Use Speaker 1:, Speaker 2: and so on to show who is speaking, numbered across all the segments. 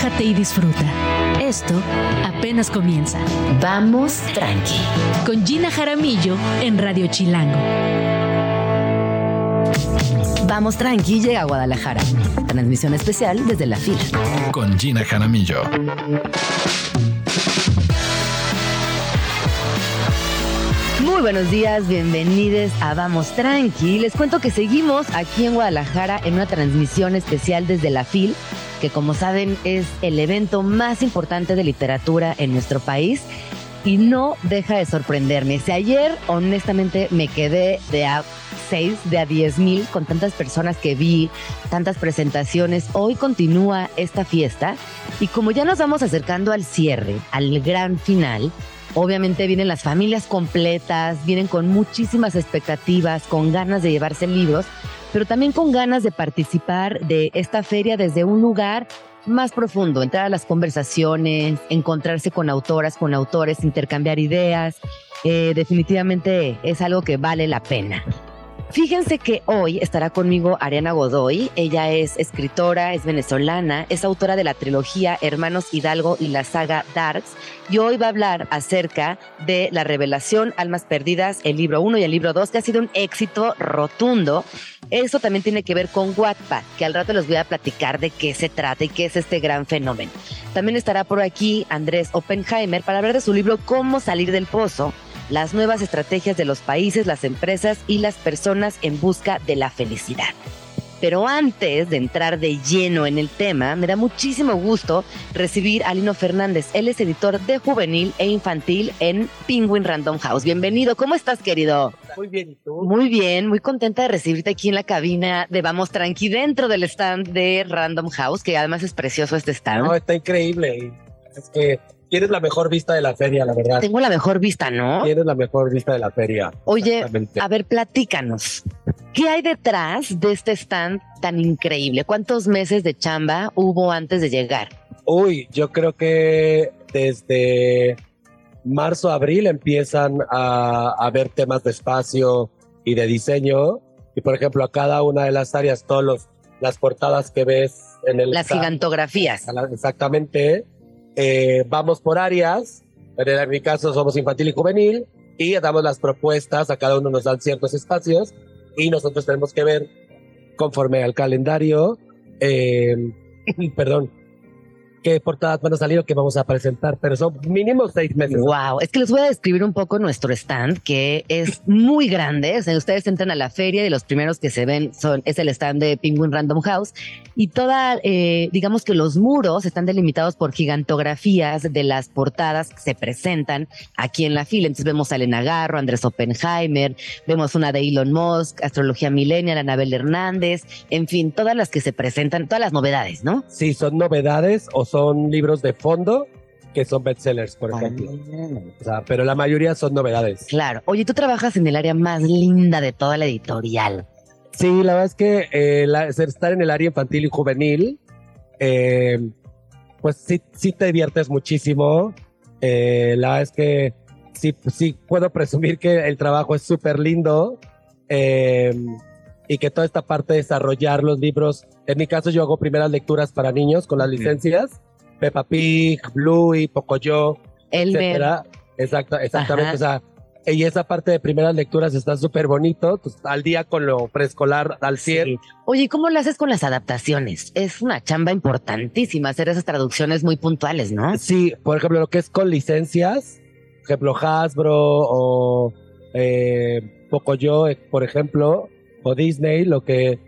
Speaker 1: relájate y disfruta. Esto apenas comienza.
Speaker 2: Vamos tranqui.
Speaker 1: Con Gina Jaramillo en Radio Chilango.
Speaker 2: Vamos tranqui llega a Guadalajara. Transmisión especial desde la FIL.
Speaker 3: Con Gina Jaramillo.
Speaker 2: Muy buenos días, bienvenidos a Vamos Tranqui. Les cuento que seguimos aquí en Guadalajara en una transmisión especial desde la FIL, que como saben es el evento más importante de literatura en nuestro país y no deja de sorprenderme. Si ayer honestamente me quedé de a 6, de a 10 mil con tantas personas que vi, tantas presentaciones, hoy continúa esta fiesta y como ya nos vamos acercando al cierre, al gran final, Obviamente vienen las familias completas, vienen con muchísimas expectativas, con ganas de llevarse libros, pero también con ganas de participar de esta feria desde un lugar más profundo, entrar a las conversaciones, encontrarse con autoras, con autores, intercambiar ideas. Eh, definitivamente es algo que vale la pena. Fíjense que hoy estará conmigo Ariana Godoy. Ella es escritora, es venezolana, es autora de la trilogía Hermanos Hidalgo y la saga Darks. Y hoy va a hablar acerca de La Revelación, Almas Perdidas, el libro 1 y el libro 2, que ha sido un éxito rotundo. Eso también tiene que ver con Wattpad, que al rato les voy a platicar de qué se trata y qué es este gran fenómeno. También estará por aquí Andrés Oppenheimer para hablar de su libro Cómo salir del pozo las nuevas estrategias de los países, las empresas y las personas en busca de la felicidad. Pero antes de entrar de lleno en el tema, me da muchísimo gusto recibir a Lino Fernández. Él es editor de juvenil e infantil en Penguin Random House. Bienvenido, ¿cómo estás, querido?
Speaker 4: Muy bien, ¿y tú?
Speaker 2: Muy bien, muy contenta de recibirte aquí en la cabina de Vamos Tranqui dentro del stand de Random House, que además es precioso este stand.
Speaker 4: No, está increíble. Es que Tienes la mejor vista de la feria, la verdad.
Speaker 2: Tengo la mejor vista, ¿no?
Speaker 4: Tienes la mejor vista de la feria.
Speaker 2: Oye, a ver, platícanos. ¿Qué hay detrás de este stand tan increíble? ¿Cuántos meses de chamba hubo antes de llegar?
Speaker 4: Uy, yo creo que desde marzo, abril empiezan a, a ver temas de espacio y de diseño. Y por ejemplo, a cada una de las áreas, todas las portadas que ves en el...
Speaker 2: Las gigantografías.
Speaker 4: Exactamente eh, vamos por áreas, en mi caso somos infantil y juvenil, y damos las propuestas, a cada uno nos dan ciertos espacios, y nosotros tenemos que ver conforme al calendario, eh, perdón, qué portadas van a salir o qué vamos a presentar, pero son mínimo seis meses.
Speaker 2: Wow, es que les voy a describir un poco nuestro stand, que es muy grande. O sea, ustedes entran a la feria y los primeros que se ven son, es el stand de Penguin Random House y toda, eh, digamos que los muros están delimitados por gigantografías de las portadas que se presentan aquí en la fila. Entonces vemos a Elena Garro, Andrés Oppenheimer, vemos una de Elon Musk, Astrología Millennial, Anabel Hernández, en fin, todas las que se presentan, todas las novedades, ¿no?
Speaker 4: Sí, son novedades o son libros de fondo que son bestsellers, por ejemplo. O sea, pero la mayoría son novedades.
Speaker 2: Claro. Oye, tú trabajas en el área más linda de toda la editorial.
Speaker 4: Sí, la verdad es que eh, estar en el área infantil y juvenil, eh, pues sí, sí te diviertes muchísimo. Eh, la verdad es que sí, sí puedo presumir que el trabajo es súper lindo y que toda esta parte de desarrollar los libros, en mi caso yo hago primeras lecturas para niños con las licencias, Peppa Pig, Bluey, Pocoyo, etcétera. Exacto, exactamente, o sea, y esa parte de primeras lecturas está súper bonito, pues, al día con lo preescolar al 100.
Speaker 2: Oye, ¿cómo lo haces con las adaptaciones? Es una chamba importantísima hacer esas traducciones muy puntuales, ¿no?
Speaker 4: Sí, por ejemplo, lo que es con licencias, por ejemplo, Hasbro o eh, Pocoyo, eh, por ejemplo, o Disney, lo que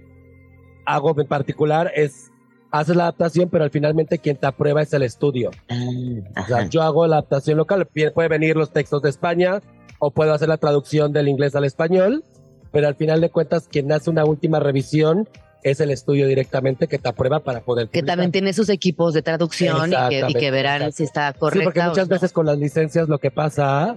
Speaker 4: hago en particular es hacer la adaptación, pero al finalmente quien te aprueba es el estudio. Ah, o sea, yo hago la adaptación local, puede venir los textos de España o puedo hacer la traducción del inglés al español, pero al final de cuentas quien hace una última revisión es el estudio directamente que te aprueba para poder.
Speaker 2: Que también tiene sus equipos de traducción y que, verán si está correcto.
Speaker 4: Sí, porque muchas veces con las licencias lo que pasa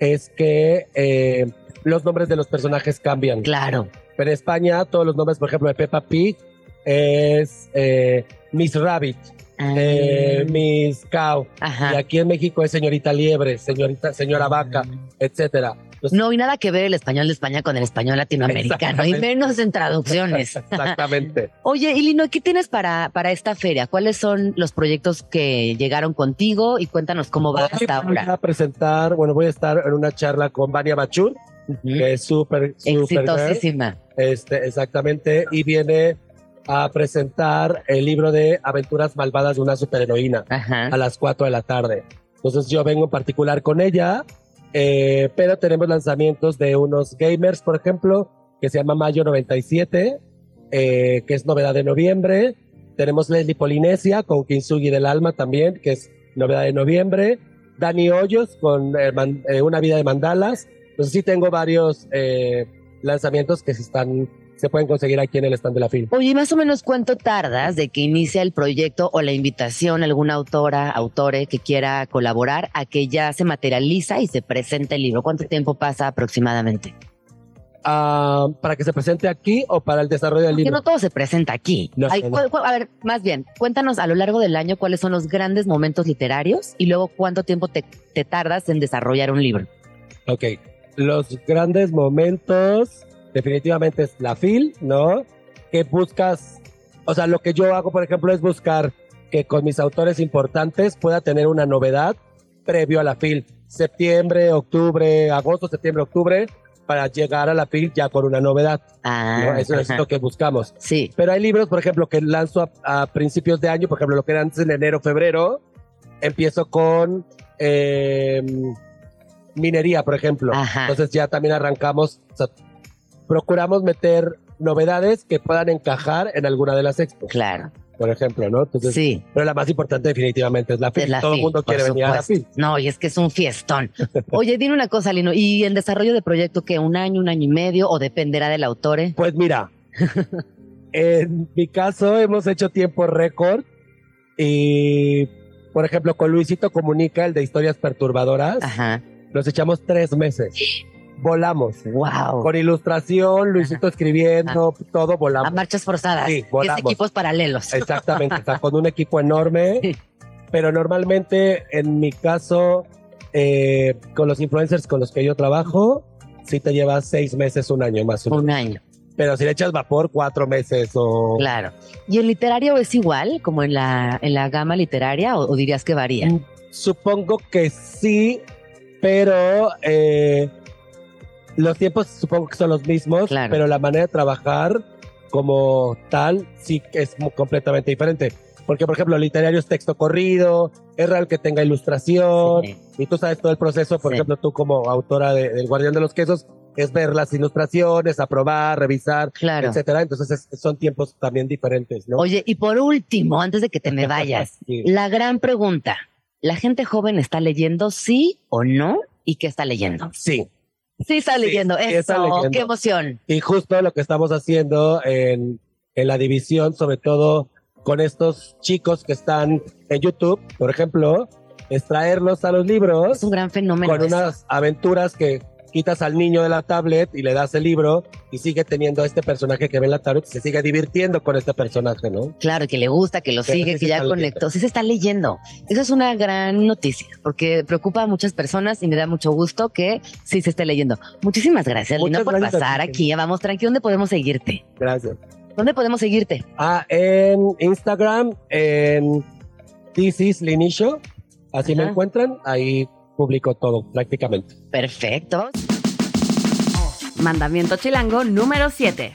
Speaker 4: es que eh, los nombres de los personajes cambian.
Speaker 2: Claro.
Speaker 4: Pero en España, todos los nombres, por ejemplo, de Peppa Pig es eh, Miss Rabbit, ah. eh, Miss Cow. Y aquí en México es señorita Liebre, señorita, señora Vaca, etcétera.
Speaker 2: No, y nada que ver el español de España con el español latinoamericano, y menos en traducciones.
Speaker 4: Exactamente.
Speaker 2: Oye, y Lino, ¿qué tienes para, para esta feria? ¿Cuáles son los proyectos que llegaron contigo? Y cuéntanos cómo va hasta
Speaker 4: Voy
Speaker 2: ahora.
Speaker 4: a presentar, bueno, voy a estar en una charla con Vania Bachur, Que es súper.
Speaker 2: Exitosísima.
Speaker 4: Este, exactamente, y viene a presentar el libro de Aventuras Malvadas de una superheroína
Speaker 2: Ajá.
Speaker 4: a las 4 de la tarde. Entonces yo vengo en particular con ella, eh, pero tenemos lanzamientos de unos gamers, por ejemplo, que se llama Mayo 97, eh, que es novedad de noviembre. Tenemos Leslie Polinesia con Kintsugi del Alma también, que es novedad de noviembre. Dani Hoyos con eh, man- eh, Una vida de mandalas. Entonces sí tengo varios eh, lanzamientos que se están se pueden conseguir aquí en el stand de la film.
Speaker 2: Oye, ¿y más o menos cuánto tardas de que inicia el proyecto o la invitación a alguna autora, autore que quiera colaborar a que ya se materializa y se presente el libro? ¿Cuánto tiempo pasa aproximadamente?
Speaker 4: Ah, para que se presente aquí o para el desarrollo del
Speaker 2: Porque
Speaker 4: libro.
Speaker 2: no todo se presenta aquí.
Speaker 4: No,
Speaker 2: Hay- a ver, más bien, cuéntanos a lo largo del año cuáles son los grandes momentos literarios y luego cuánto tiempo te, te tardas en desarrollar un libro.
Speaker 4: Ok, los grandes momentos definitivamente es la FIL, ¿no? Que buscas, o sea, lo que yo hago, por ejemplo, es buscar que con mis autores importantes pueda tener una novedad previo a la FIL. Septiembre, octubre, agosto, septiembre, octubre, para llegar a la FIL ya con una novedad.
Speaker 2: Ah,
Speaker 4: ¿no? Eso es lo que buscamos.
Speaker 2: Sí.
Speaker 4: Pero hay libros, por ejemplo, que lanzo a, a principios de año, por ejemplo, lo que era antes en enero, febrero, empiezo con eh, minería, por ejemplo.
Speaker 2: Ajá.
Speaker 4: Entonces ya también arrancamos, o sea, procuramos meter novedades que puedan encajar en alguna de las expos,
Speaker 2: Claro.
Speaker 4: por ejemplo, ¿no? Entonces,
Speaker 2: Sí.
Speaker 4: pero la más importante definitivamente es la FIL. Todo el mundo quiere venir a la. FIL.
Speaker 2: No, y es que es un fiestón. Oye, dime una cosa, Lino, ¿y en desarrollo de proyecto que un año, un año y medio o dependerá del autor? eh?
Speaker 4: Pues mira, en mi caso hemos hecho tiempo récord y, por ejemplo, con Luisito Comunica, el de historias perturbadoras,
Speaker 2: Ajá.
Speaker 4: Nos echamos tres meses. Volamos.
Speaker 2: Wow.
Speaker 4: Con ilustración, Luisito escribiendo, todo
Speaker 2: A
Speaker 4: volamos.
Speaker 2: marchas forzadas.
Speaker 4: Sí,
Speaker 2: es
Speaker 4: volamos.
Speaker 2: equipos paralelos.
Speaker 4: Exactamente, está con un equipo enorme, pero normalmente en mi caso, eh, con los influencers con los que yo trabajo, sí te llevas seis meses, un año más o menos.
Speaker 2: Un año,
Speaker 4: Pero si le echas vapor, cuatro meses o...
Speaker 2: claro. ¿Y el literario es igual como en la, en la gama literaria o, o dirías que varía?
Speaker 4: Mm, Supongo que sí, pero eh, los tiempos supongo que son los mismos,
Speaker 2: Claro.
Speaker 4: pero la manera de trabajar como tal sí es completamente diferente. Porque, por ejemplo, literario es texto corrido, es real que tenga ilustración,
Speaker 2: Sí.
Speaker 4: y tú sabes todo el proceso, por
Speaker 2: Sí.
Speaker 4: ejemplo, tú como autora de- del Guardián de los Quesos, es ver las ilustraciones, aprobar, revisar,
Speaker 2: Claro.
Speaker 4: etcétera. Entonces es- son tiempos también diferentes, ¿no?
Speaker 2: Oye, y por último, antes de que te me vayas,
Speaker 4: Sí.
Speaker 2: la gran pregunta. ¿La gente joven está leyendo sí o no? ¿Y qué está leyendo?
Speaker 4: Sí.
Speaker 2: Sí está leyendo.
Speaker 4: sí
Speaker 2: Eso,
Speaker 4: está leyendo.
Speaker 2: qué emoción.
Speaker 4: Y justo lo que estamos haciendo en, en la división, sobre todo con estos chicos que están en YouTube, por ejemplo, es traerlos a los libros
Speaker 2: Es un gran fenómeno.
Speaker 4: con
Speaker 2: eso.
Speaker 4: unas aventuras que quitas al niño de la tablet y le das el libro y sigue teniendo a este personaje que ve en la tablet y se sigue divirtiendo con este personaje, ¿no?
Speaker 2: Claro, que le gusta, que lo sigue, que ya conectó. Sí se está leyendo. Eso es una gran noticia, porque preocupa a muchas personas y me da mucho gusto que sí se esté leyendo. Muchísimas gracias,
Speaker 4: Muchas
Speaker 2: Lino, por
Speaker 4: gracias
Speaker 2: pasar aquí. Vamos, tranqui, ¿dónde podemos seguirte?
Speaker 4: Gracias.
Speaker 2: ¿Dónde podemos seguirte?
Speaker 4: Ah, en Instagram, en This is Linicio, así me
Speaker 2: Ajá.
Speaker 4: encuentran, ahí publico todo prácticamente.
Speaker 2: Perfecto.
Speaker 5: Mandamiento chilango número 7.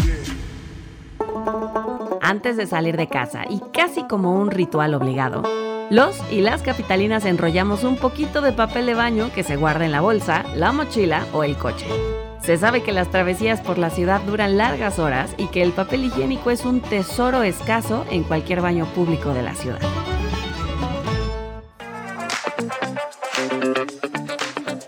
Speaker 5: Antes de salir de casa y casi como un ritual obligado, los y las capitalinas enrollamos un poquito de papel de baño que se guarda en la bolsa, la mochila o el coche. Se sabe que las travesías por la ciudad duran largas horas y que el papel higiénico es un tesoro escaso en cualquier baño público de la ciudad.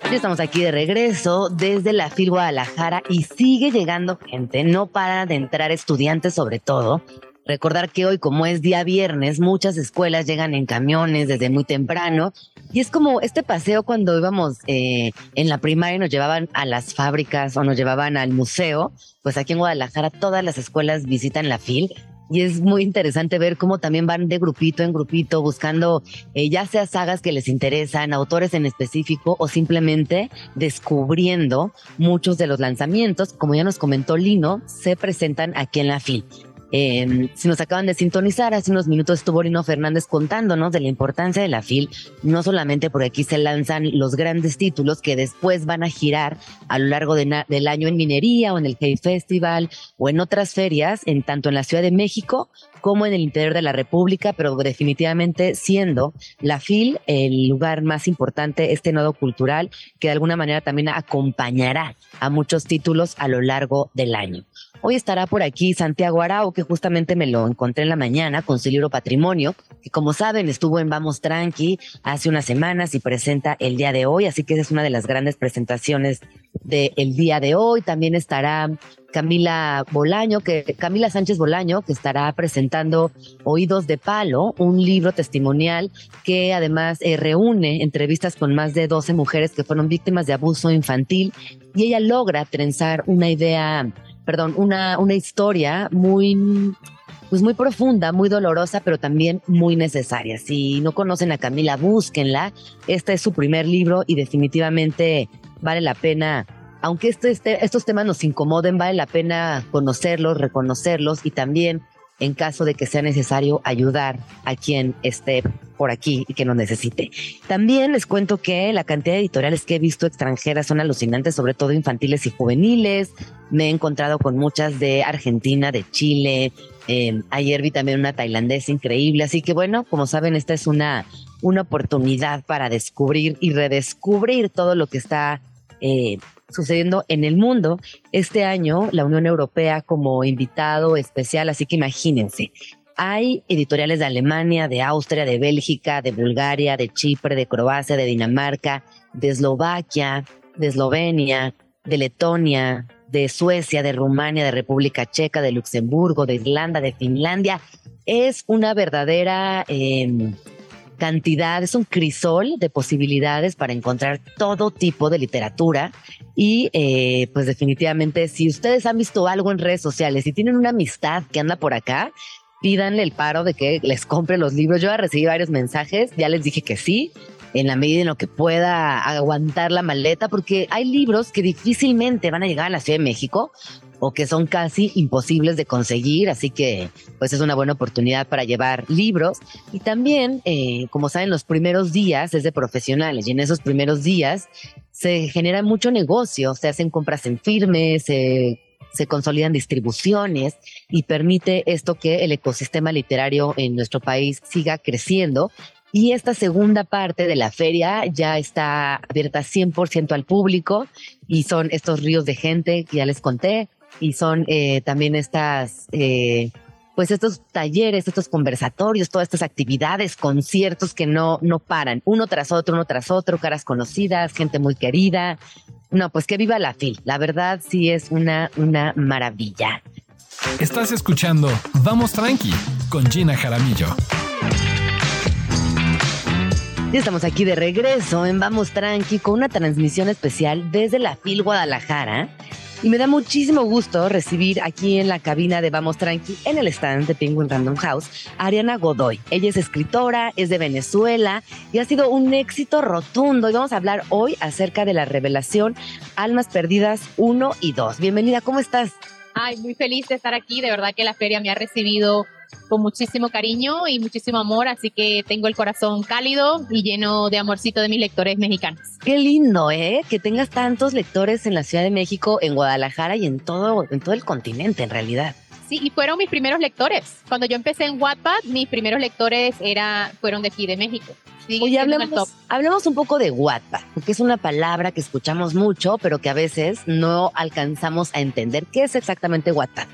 Speaker 2: Ya estamos aquí de regreso desde la FIL Guadalajara y sigue llegando gente, no para de entrar estudiantes sobre todo. Recordar que hoy, como es día viernes, muchas escuelas llegan en camiones desde muy temprano. Y es como este paseo cuando íbamos eh, en la primaria y nos llevaban a las fábricas o nos llevaban al museo, pues aquí en Guadalajara todas las escuelas visitan la FIL y es muy interesante ver cómo también van de grupito en grupito buscando eh, ya sea sagas que les interesan, autores en específico o simplemente descubriendo muchos de los lanzamientos, como ya nos comentó Lino, se presentan aquí en la FIL. Eh, si nos acaban de sintonizar, hace unos minutos estuvo Lino Fernández contándonos de la importancia de la FIL, no solamente porque aquí se lanzan los grandes títulos que después van a girar a lo largo del año en minería o en el Hay Festival o en otras ferias, en tanto en la Ciudad de México como en el interior de la República, pero definitivamente siendo la FIL el lugar más importante, este nodo cultural que de alguna manera también acompañará a muchos títulos a lo largo del año. Hoy estará por aquí Santiago Arau, que justamente me lo encontré en la mañana con su libro Patrimonio, que como saben estuvo en Vamos Tranqui hace unas semanas y presenta el día de hoy, así que esa es una de las grandes presentaciones del día de hoy. También estará Camila Bolaño, que Camila Sánchez Bolaño, que estará presentando Oídos de Palo, un libro testimonial que además eh, reúne entrevistas con más de 12 mujeres que fueron víctimas de abuso infantil y ella logra trenzar una idea perdón, una, una historia muy, pues muy profunda, muy dolorosa, pero también muy necesaria. Si no conocen a Camila, búsquenla. Este es su primer libro y definitivamente vale la pena, aunque este, este, estos temas nos incomoden, vale la pena conocerlos, reconocerlos y también en caso de que sea necesario ayudar a quien esté por aquí y que nos necesite. También les cuento que la cantidad de editoriales que he visto extranjeras son alucinantes, sobre todo infantiles y juveniles. Me he encontrado con muchas de Argentina, de Chile. Em, ayer vi también una tailandesa increíble. Así que bueno, como saben, esta es una, una oportunidad para descubrir y redescubrir todo lo que está eh, sucediendo en el mundo. Este año, la Unión Europea como invitado especial, así que imagínense, hay editoriales de Alemania, de Austria, de Bélgica, de Bulgaria, de Chipre, de Croacia, de Dinamarca, de Eslovaquia, de Eslovenia, de Letonia, de Suecia, de Rumania, de República Checa, de Luxemburgo, de Irlanda, de Finlandia. Es una verdadera eh, cantidad, es un crisol de posibilidades para encontrar todo tipo de literatura. Y eh, pues definitivamente, si ustedes han visto algo en redes sociales y tienen una amistad que anda por acá, pídanle el paro de que les compre los libros. Yo he recibido varios mensajes, ya les dije que sí, en la medida en lo que pueda aguantar la maleta, porque hay libros que difícilmente van a llegar a la Ciudad de México o que son casi imposibles de conseguir, así que pues es una buena oportunidad para llevar libros y también, eh, como saben, los primeros días es de profesionales y en esos primeros días se genera mucho negocio, se hacen compras en firme, se, se consolidan distribuciones y permite esto que el ecosistema literario en nuestro país siga creciendo y esta segunda parte de la feria ya está abierta 100% al público y son estos ríos de gente ya les conté, y son eh, también estas, eh, pues estos talleres, estos conversatorios, todas estas actividades, conciertos que no, no paran, uno tras otro, uno tras otro, caras conocidas, gente muy querida. No, pues que viva la FIL. La verdad sí es una, una maravilla.
Speaker 3: Estás escuchando Vamos Tranqui con Gina Jaramillo.
Speaker 2: Y estamos aquí de regreso en Vamos Tranqui con una transmisión especial desde la FIL Guadalajara y me da muchísimo gusto recibir aquí en la cabina de Vamos Tranqui, en el stand de Penguin Random House, a Ariana Godoy. Ella es escritora, es de Venezuela y ha sido un éxito rotundo. Y vamos a hablar hoy acerca de la revelación Almas Perdidas 1 y 2. Bienvenida, ¿cómo estás?
Speaker 6: Ay, muy feliz de estar aquí. De verdad que la feria me ha recibido con muchísimo cariño y muchísimo amor, así que tengo el corazón cálido y lleno de amorcito de mis lectores mexicanos.
Speaker 2: Qué lindo, ¿eh? Que tengas tantos lectores en la Ciudad de México, en Guadalajara y en todo, en todo el continente, en realidad.
Speaker 6: Sí, y fueron mis primeros lectores. Cuando yo empecé en Wattpad, mis primeros lectores era, fueron de aquí, de México.
Speaker 2: Oye, hablemos, hablemos un poco de Wattpad, porque es una palabra que escuchamos mucho, pero que a veces no alcanzamos a entender. ¿Qué es exactamente Wattpad?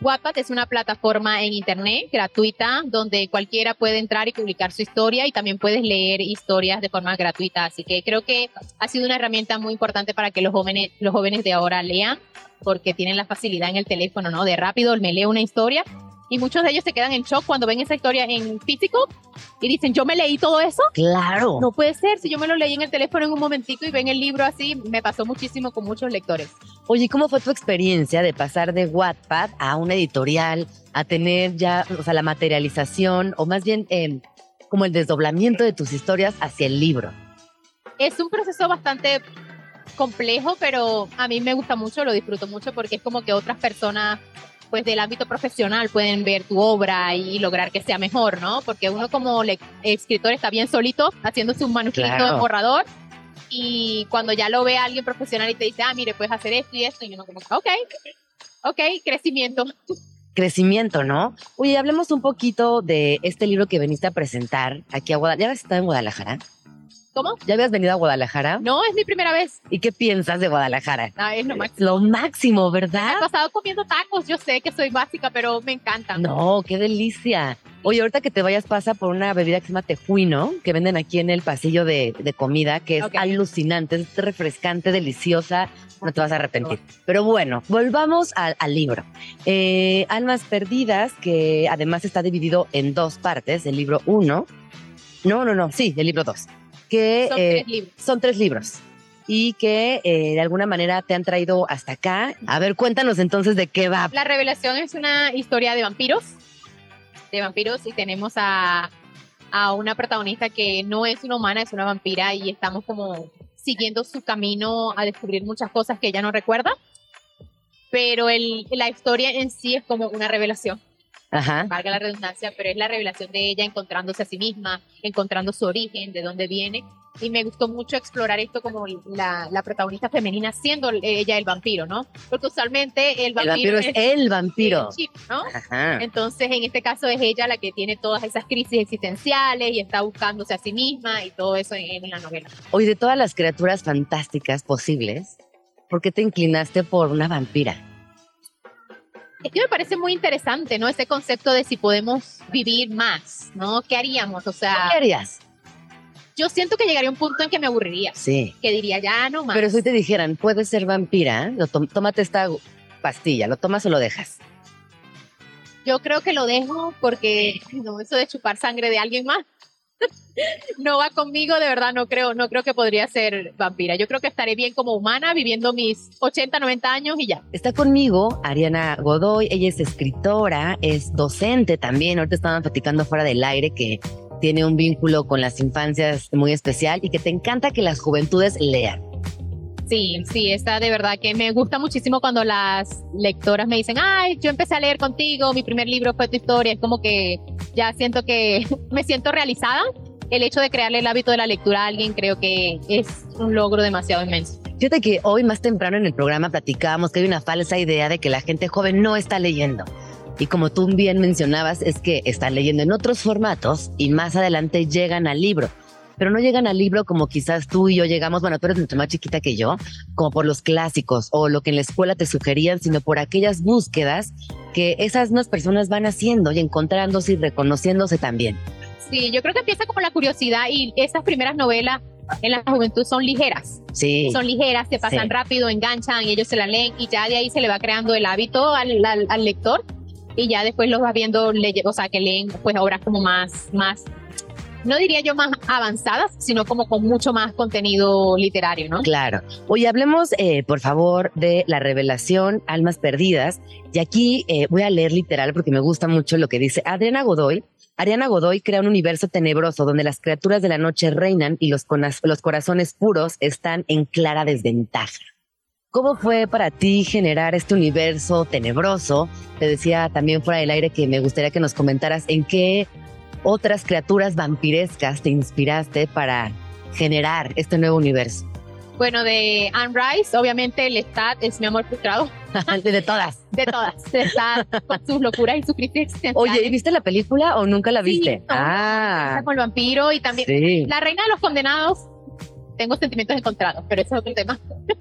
Speaker 6: Wattpad es una plataforma en internet gratuita donde cualquiera puede entrar y publicar su historia y también puedes leer historias de forma gratuita. Así que creo que ha sido una herramienta muy importante para que los jóvenes, los jóvenes de ahora lean porque tienen la facilidad en el teléfono, ¿no? De rápido me leo una historia Y muchos de ellos se quedan en shock cuando ven esa historia en físico y dicen, yo me leí todo eso.
Speaker 2: Claro.
Speaker 6: No puede ser, si yo me lo leí en el teléfono en un momentico y ven el libro así, me pasó muchísimo con muchos lectores.
Speaker 2: Oye, ¿cómo fue tu experiencia de pasar de Wattpad a una editorial, a tener ya, o sea, la materialización, o más bien eh, como el desdoblamiento de tus historias hacia el libro?
Speaker 6: Es un proceso bastante complejo, pero a mí me gusta mucho, lo disfruto mucho porque es como que otras personas pues del ámbito profesional pueden ver tu obra y lograr que sea mejor, ¿no? Porque uno como le- escritor está bien solito haciéndose un manuscrito
Speaker 2: Claro.
Speaker 6: de borrador y cuando ya lo ve alguien profesional y te dice, ah, mire, puedes hacer esto y esto, y uno como, ok, ok, crecimiento.
Speaker 2: Crecimiento, ¿no? Oye, hablemos un poquito de este libro que veniste a presentar aquí a Guadalajara. ¿Ya estado en Guadalajara?
Speaker 6: ¿Cómo?
Speaker 2: ¿Ya habías venido a Guadalajara?
Speaker 6: No, es mi primera vez.
Speaker 2: ¿Y qué piensas de Guadalajara?
Speaker 6: No, es lo máximo.
Speaker 2: Lo máximo,
Speaker 6: Me he
Speaker 2: ¿verdad?
Speaker 6: pasado comiendo tacos, yo sé que soy básica, pero me encantan.
Speaker 2: No, qué delicia. Oye, ahorita que te vayas pasa por una bebida que se llama tejuino, que venden aquí en el pasillo de, de comida, que es alucinante, es refrescante, deliciosa, no te vas a arrepentir. Pero bueno, volvamos al, al libro. Eh, Almas Perdidas, que además está dividido en dos partes, el libro uno. No, no, no, sí, el libro dos. Que
Speaker 6: Son
Speaker 2: eh,
Speaker 6: tres libros.
Speaker 2: son tres libros y que eh, de alguna manera te han traído hasta acá. A ver, cuéntanos entonces de qué va.
Speaker 6: La revelación es una historia de vampiros, de vampiros y tenemos a, a una protagonista que no es una humana, es una vampira y estamos como siguiendo su camino a descubrir muchas cosas que ella no recuerda. Pero el, la historia en sí es como una revelación,
Speaker 2: Ajá.
Speaker 6: valga la redundancia, pero es la revelación de ella encontrándose a sí misma, encontrando su origen, de dónde viene. Y me gustó mucho explorar esto como la, la protagonista femenina siendo ella el vampiro, ¿no? Porque usualmente el
Speaker 2: El
Speaker 6: vampiro,
Speaker 2: vampiro es el vampiro.
Speaker 6: el chip, ¿no?
Speaker 2: Ajá.
Speaker 6: Entonces, en este caso es ella la que tiene todas esas crisis existenciales y está buscándose a sí misma y todo eso en, en la novela.
Speaker 2: Hoy de todas las criaturas fantásticas posibles, ¿por qué te inclinaste por una vampira?
Speaker 6: Es que me parece muy interesante, ¿no? Ese concepto de si podemos vivir más, ¿no? ¿Qué haríamos? O sea,
Speaker 2: ¿Qué harías?
Speaker 6: yo siento que llegaría un punto en que me aburriría,
Speaker 2: Sí.
Speaker 6: que diría, ya no más.
Speaker 2: Pero si te dijeran, puedes ser vampira, lo tómate esta pastilla, ¿lo tomas o lo dejas?
Speaker 6: Yo creo que lo dejo porque no, eso de chupar sangre de alguien más no va conmigo, de verdad no creo, no creo que podría ser vampira. Yo creo que estaré bien como humana, viviendo mis 80, 90 años y ya.
Speaker 2: Está conmigo Ariana Godoy, ella es escritora, es docente también, ahorita estaban platicando fuera del aire que tiene un vínculo con las infancias muy especial y que te encanta que las juventudes lean.
Speaker 6: Sí, sí, está de verdad que me gusta muchísimo cuando las lectoras me dicen, ay, yo empecé a leer contigo, mi primer libro fue tu historia, es como que ya siento que me siento realizada. El hecho de crearle el hábito de la lectura a alguien creo que es un logro demasiado inmenso.
Speaker 2: Fíjate que hoy más temprano en el programa platicábamos que hay una falsa idea de que la gente joven no está leyendo. Y como tú bien mencionabas, es que están leyendo en otros formatos y más adelante llegan al libro. Pero no llegan al libro como quizás tú y yo llegamos, bueno, tú eres mucho más chiquita que yo, como por los clásicos o lo que en la escuela te sugerían, sino por aquellas búsquedas que esas mismas personas van haciendo y encontrándose y reconociéndose también.
Speaker 6: Sí, yo creo que empieza como la curiosidad y esas primeras novelas en la juventud son ligeras.
Speaker 2: Sí.
Speaker 6: Son ligeras, se pasan
Speaker 2: Sí.
Speaker 6: rápido, enganchan y ellos se la leen y ya de ahí se le va creando el hábito al, al- al lector y ya después los va viendo, o sea, que leen pues obras como más, más, no diría yo más avanzadas, sino como con mucho más contenido literario, ¿no?
Speaker 2: Claro. Hoy hablemos, eh, por favor, de la revelación Almas Perdidas. Y aquí eh, voy a leer literal porque me gusta mucho lo que dice Adriana Godoy. Ariana Godoy crea un universo tenebroso donde las criaturas de la noche reinan y los, los corazones puros están en clara desventaja. ¿Cómo fue para ti generar este universo tenebroso? Te decía también fuera del aire que me gustaría que nos comentaras en qué otras criaturas vampirescas te inspiraste para generar este nuevo universo.
Speaker 6: Bueno, de Anne Rice, obviamente el Stat es mi amor frustrado
Speaker 2: de todas.
Speaker 6: de todas. Está con sus locuras y sus crisis.
Speaker 2: Oye, ¿y viste la película o nunca la
Speaker 6: Sí,
Speaker 2: viste?
Speaker 6: no,
Speaker 2: ah,
Speaker 6: con el vampiro y también
Speaker 2: sí.
Speaker 6: La reina de los condenados, tengo sentimientos encontrados, pero ese es otro tema.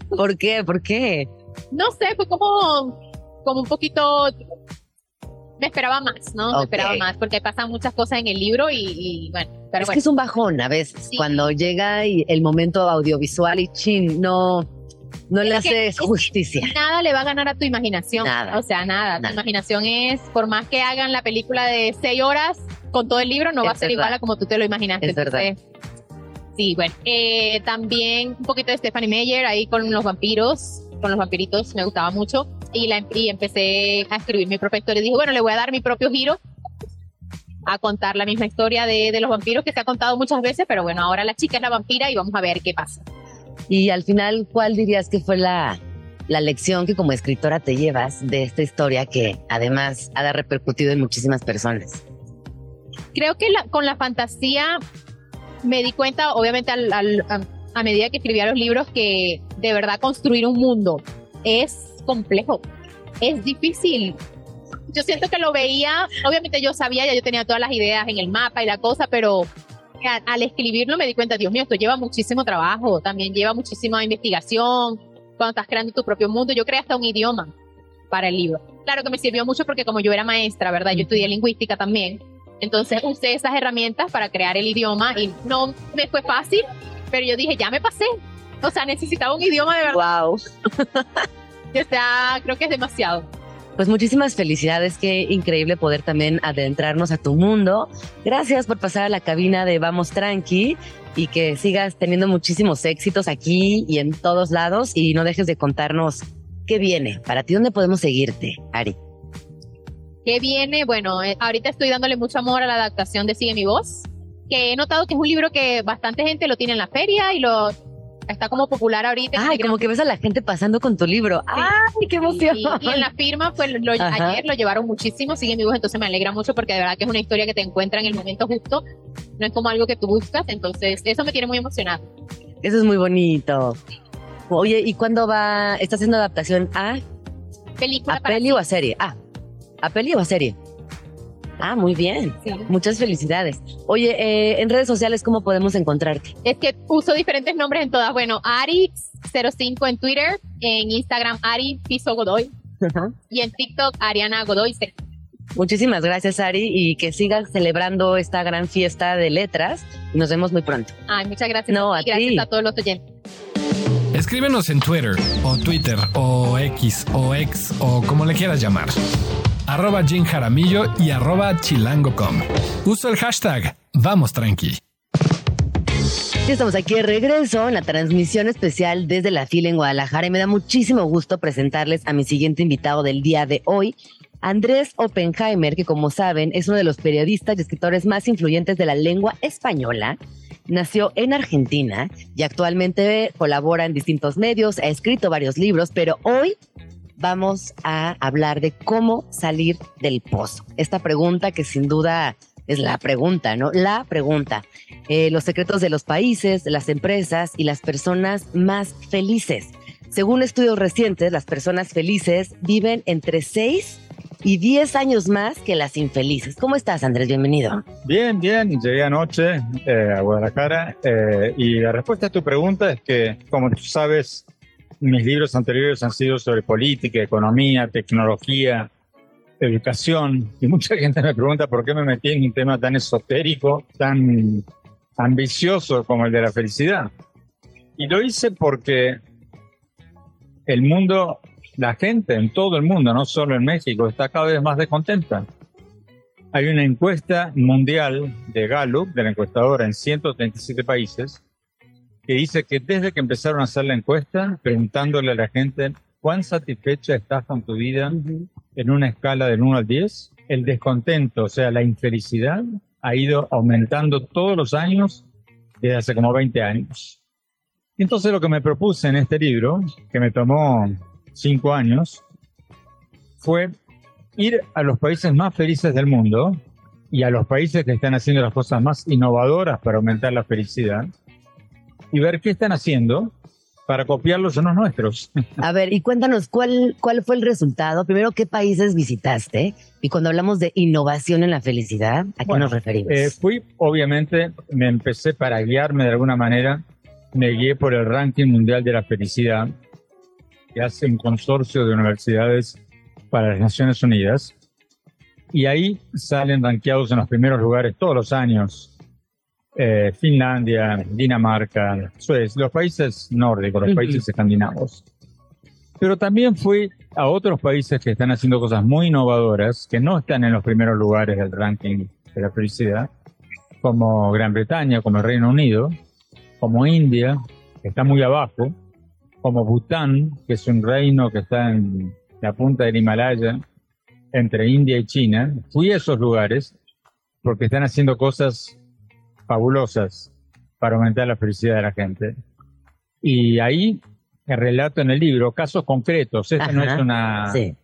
Speaker 2: ¿Por qué? ¿Por qué?
Speaker 6: No sé, fue como, como un poquito. Me esperaba más, ¿no? Me esperaba más, porque pasan muchas cosas en el libro y, y bueno, pero
Speaker 2: es
Speaker 6: bueno.
Speaker 2: que es un bajón a veces
Speaker 6: Sí.
Speaker 2: cuando llega y el momento audiovisual y chin, no, No le
Speaker 6: Es
Speaker 2: haces justicia.
Speaker 6: Nada le va a ganar a tu imaginación.
Speaker 2: Nada.
Speaker 6: O sea, nada.
Speaker 2: Nada.
Speaker 6: Tu imaginación es, por más que hagan la película de seis horas con todo el libro, no va a ser
Speaker 2: verdad.
Speaker 6: igual a como tú te lo imaginaste.
Speaker 2: Es verdad.
Speaker 6: Entonces, Sí, bueno. Eh, también un poquito de Stephanie Meyer ahí con los vampiros, con los vampiritos, me gustaba mucho. Y, la, y empecé a escribir mi propia historia. Y dije, bueno, le voy a dar mi propio giro a contar la misma historia de, de los vampiros que se ha contado muchas veces, pero bueno, ahora la chica es la vampira y vamos a ver qué pasa.
Speaker 2: Y al final, ¿cuál dirías que fue la, la lección que como escritora te llevas de esta historia que además ha repercutido en muchísimas personas?
Speaker 6: creo que la- con la fantasía me di cuenta, obviamente al- al- a, a medida que escribía los libros, que de verdad construir un mundo es complejo, es difícil. Yo siento que lo veía, obviamente yo sabía, ya yo tenía todas las ideas en el mapa y la cosa, pero al escribirlo me di cuenta, Dios mío, esto lleva muchísimo trabajo, también lleva muchísima investigación, cuando estás creando tu propio mundo, yo creé hasta un idioma para el libro. Claro que me sirvió mucho porque como yo era maestra, ¿verdad? Yo estudié lingüística también. Entonces usé esas herramientas para crear el idioma y no me fue fácil, pero yo dije, ya me pasé. O sea, necesitaba un idioma de verdad.
Speaker 2: ¡Wow!
Speaker 6: O sea, creo que es demasiado.
Speaker 2: Pues muchísimas felicidades, qué increíble poder también adentrarnos a tu mundo. Gracias por pasar a la cabina de Vamos Tranqui y que sigas teniendo muchísimos éxitos aquí y en todos lados y no dejes de contarnos qué viene para ti, dónde podemos seguirte, Ari.
Speaker 6: ¿Qué viene? Bueno, eh, ahorita estoy dándole mucho amor a la adaptación de Sigue mi voz, que he notado que es un libro que bastante gente lo tiene en la feria y lo está como popular ahorita.
Speaker 2: Ay, como que ves a la gente pasando con tu libro. ¡Ay, qué emoción!
Speaker 6: Y, y en la firma, pues lo- ayer lo llevaron muchísimo, sigue mi voz, entonces me alegra mucho porque de verdad que es una historia que te encuentra en el momento justo, no es como algo que tú buscas, entonces eso me tiene muy emocionada.
Speaker 2: Eso es muy bonito. Oye, ¿y cuándo va? ¿Estás haciendo adaptación a,
Speaker 6: Película
Speaker 2: a
Speaker 6: para
Speaker 2: peli o a serie? Ah, ¿a peli o a serie? Ah, muy bien.
Speaker 6: sí.
Speaker 2: Muchas felicidades. Oye, eh, en redes sociales, ¿cómo podemos encontrarte?
Speaker 6: Es que uso diferentes nombres en todas. Bueno, Ari05 en Twitter, en Instagram Ari Piso Godoy y en TikTok Ariana Godoy. C.
Speaker 2: Muchísimas gracias, Ari, y que sigas celebrando esta gran fiesta de letras. Y nos vemos muy pronto.
Speaker 6: Ay, muchas gracias.
Speaker 2: No,
Speaker 6: y
Speaker 2: a
Speaker 6: gracias
Speaker 2: ti.
Speaker 6: a todos los oyentes.
Speaker 3: Escríbenos en Twitter o Twitter o X o X o como le quieras llamar. Arroba Jim Jaramillo y arroba chilango.com. Usa el hashtag Vamos Tranqui.
Speaker 2: Ya estamos aquí de regreso en la transmisión especial desde la fila en Guadalajara y me da muchísimo gusto presentarles a mi siguiente invitado del día de hoy, Andrés Oppenheimer, que como saben es uno de los periodistas y escritores más influyentes de la lengua española. Nació en Argentina y actualmente colabora en distintos medios, ha escrito varios libros, pero hoy vamos a hablar de cómo salir del pozo. Esta pregunta que sin duda es la pregunta, ¿no? La pregunta. Eh, los secretos de los países, las empresas y las personas más felices. Según estudios recientes, las personas felices viven entre 6 y 10 años más que las infelices. ¿Cómo estás, Andrés? Bienvenido.
Speaker 7: Bien, bien, llegué anoche eh, a Guadalajara eh, y la respuesta a tu pregunta es que, como tú sabes, mis libros anteriores han sido sobre política, economía, tecnología, educación y mucha gente me pregunta por qué me metí en un tema tan esotérico, tan ambicioso como el de la felicidad. Y lo hice porque el mundo, la gente en todo el mundo, no solo en México, está cada vez más descontenta. Hay una encuesta mundial de Gallup, de la encuestadora en 137 países, que dice que desde que empezaron a hacer la encuesta, preguntándole a la gente cuán satisfecha estás con tu vida en una escala del 1 al 10, el descontento, o sea, la infelicidad, ha ido aumentando todos los años desde hace como 20 años. Entonces lo que me propuse en este libro, que me tomó 5 años, fue ir a los países más felices del mundo y a los países que están haciendo las cosas más innovadoras para aumentar la felicidad y ver qué están haciendo para copiarlos en los nuestros.
Speaker 2: A ver, y cuéntanos, ¿cuál, ¿cuál fue el resultado? Primero, ¿qué países visitaste? Y cuando hablamos de innovación en la felicidad, ¿a qué
Speaker 7: Bueno,
Speaker 2: nos referimos?
Speaker 7: Eh, fui, obviamente, me empecé para guiarme de alguna manera, me guié por el ranking mundial de la felicidad que hace un consorcio de universidades para las Naciones Unidas. Y ahí salen rankeados en los primeros lugares todos los años. Eh, Finlandia, Dinamarca, Suecia, los países nórdicos, los países escandinavos. Pero también fui a otros países que están haciendo cosas muy innovadoras, que no están en los primeros lugares del ranking de la felicidad, como Gran Bretaña, como el Reino Unido, como India, que está muy abajo, como Bután, que es un reino que está en la punta del Himalaya, entre India y China. Fui a esos lugares porque están haciendo cosas fabulosas para aumentar la felicidad de la gente. Y ahí relato en el libro casos concretos. Esto no es una
Speaker 2: Sí.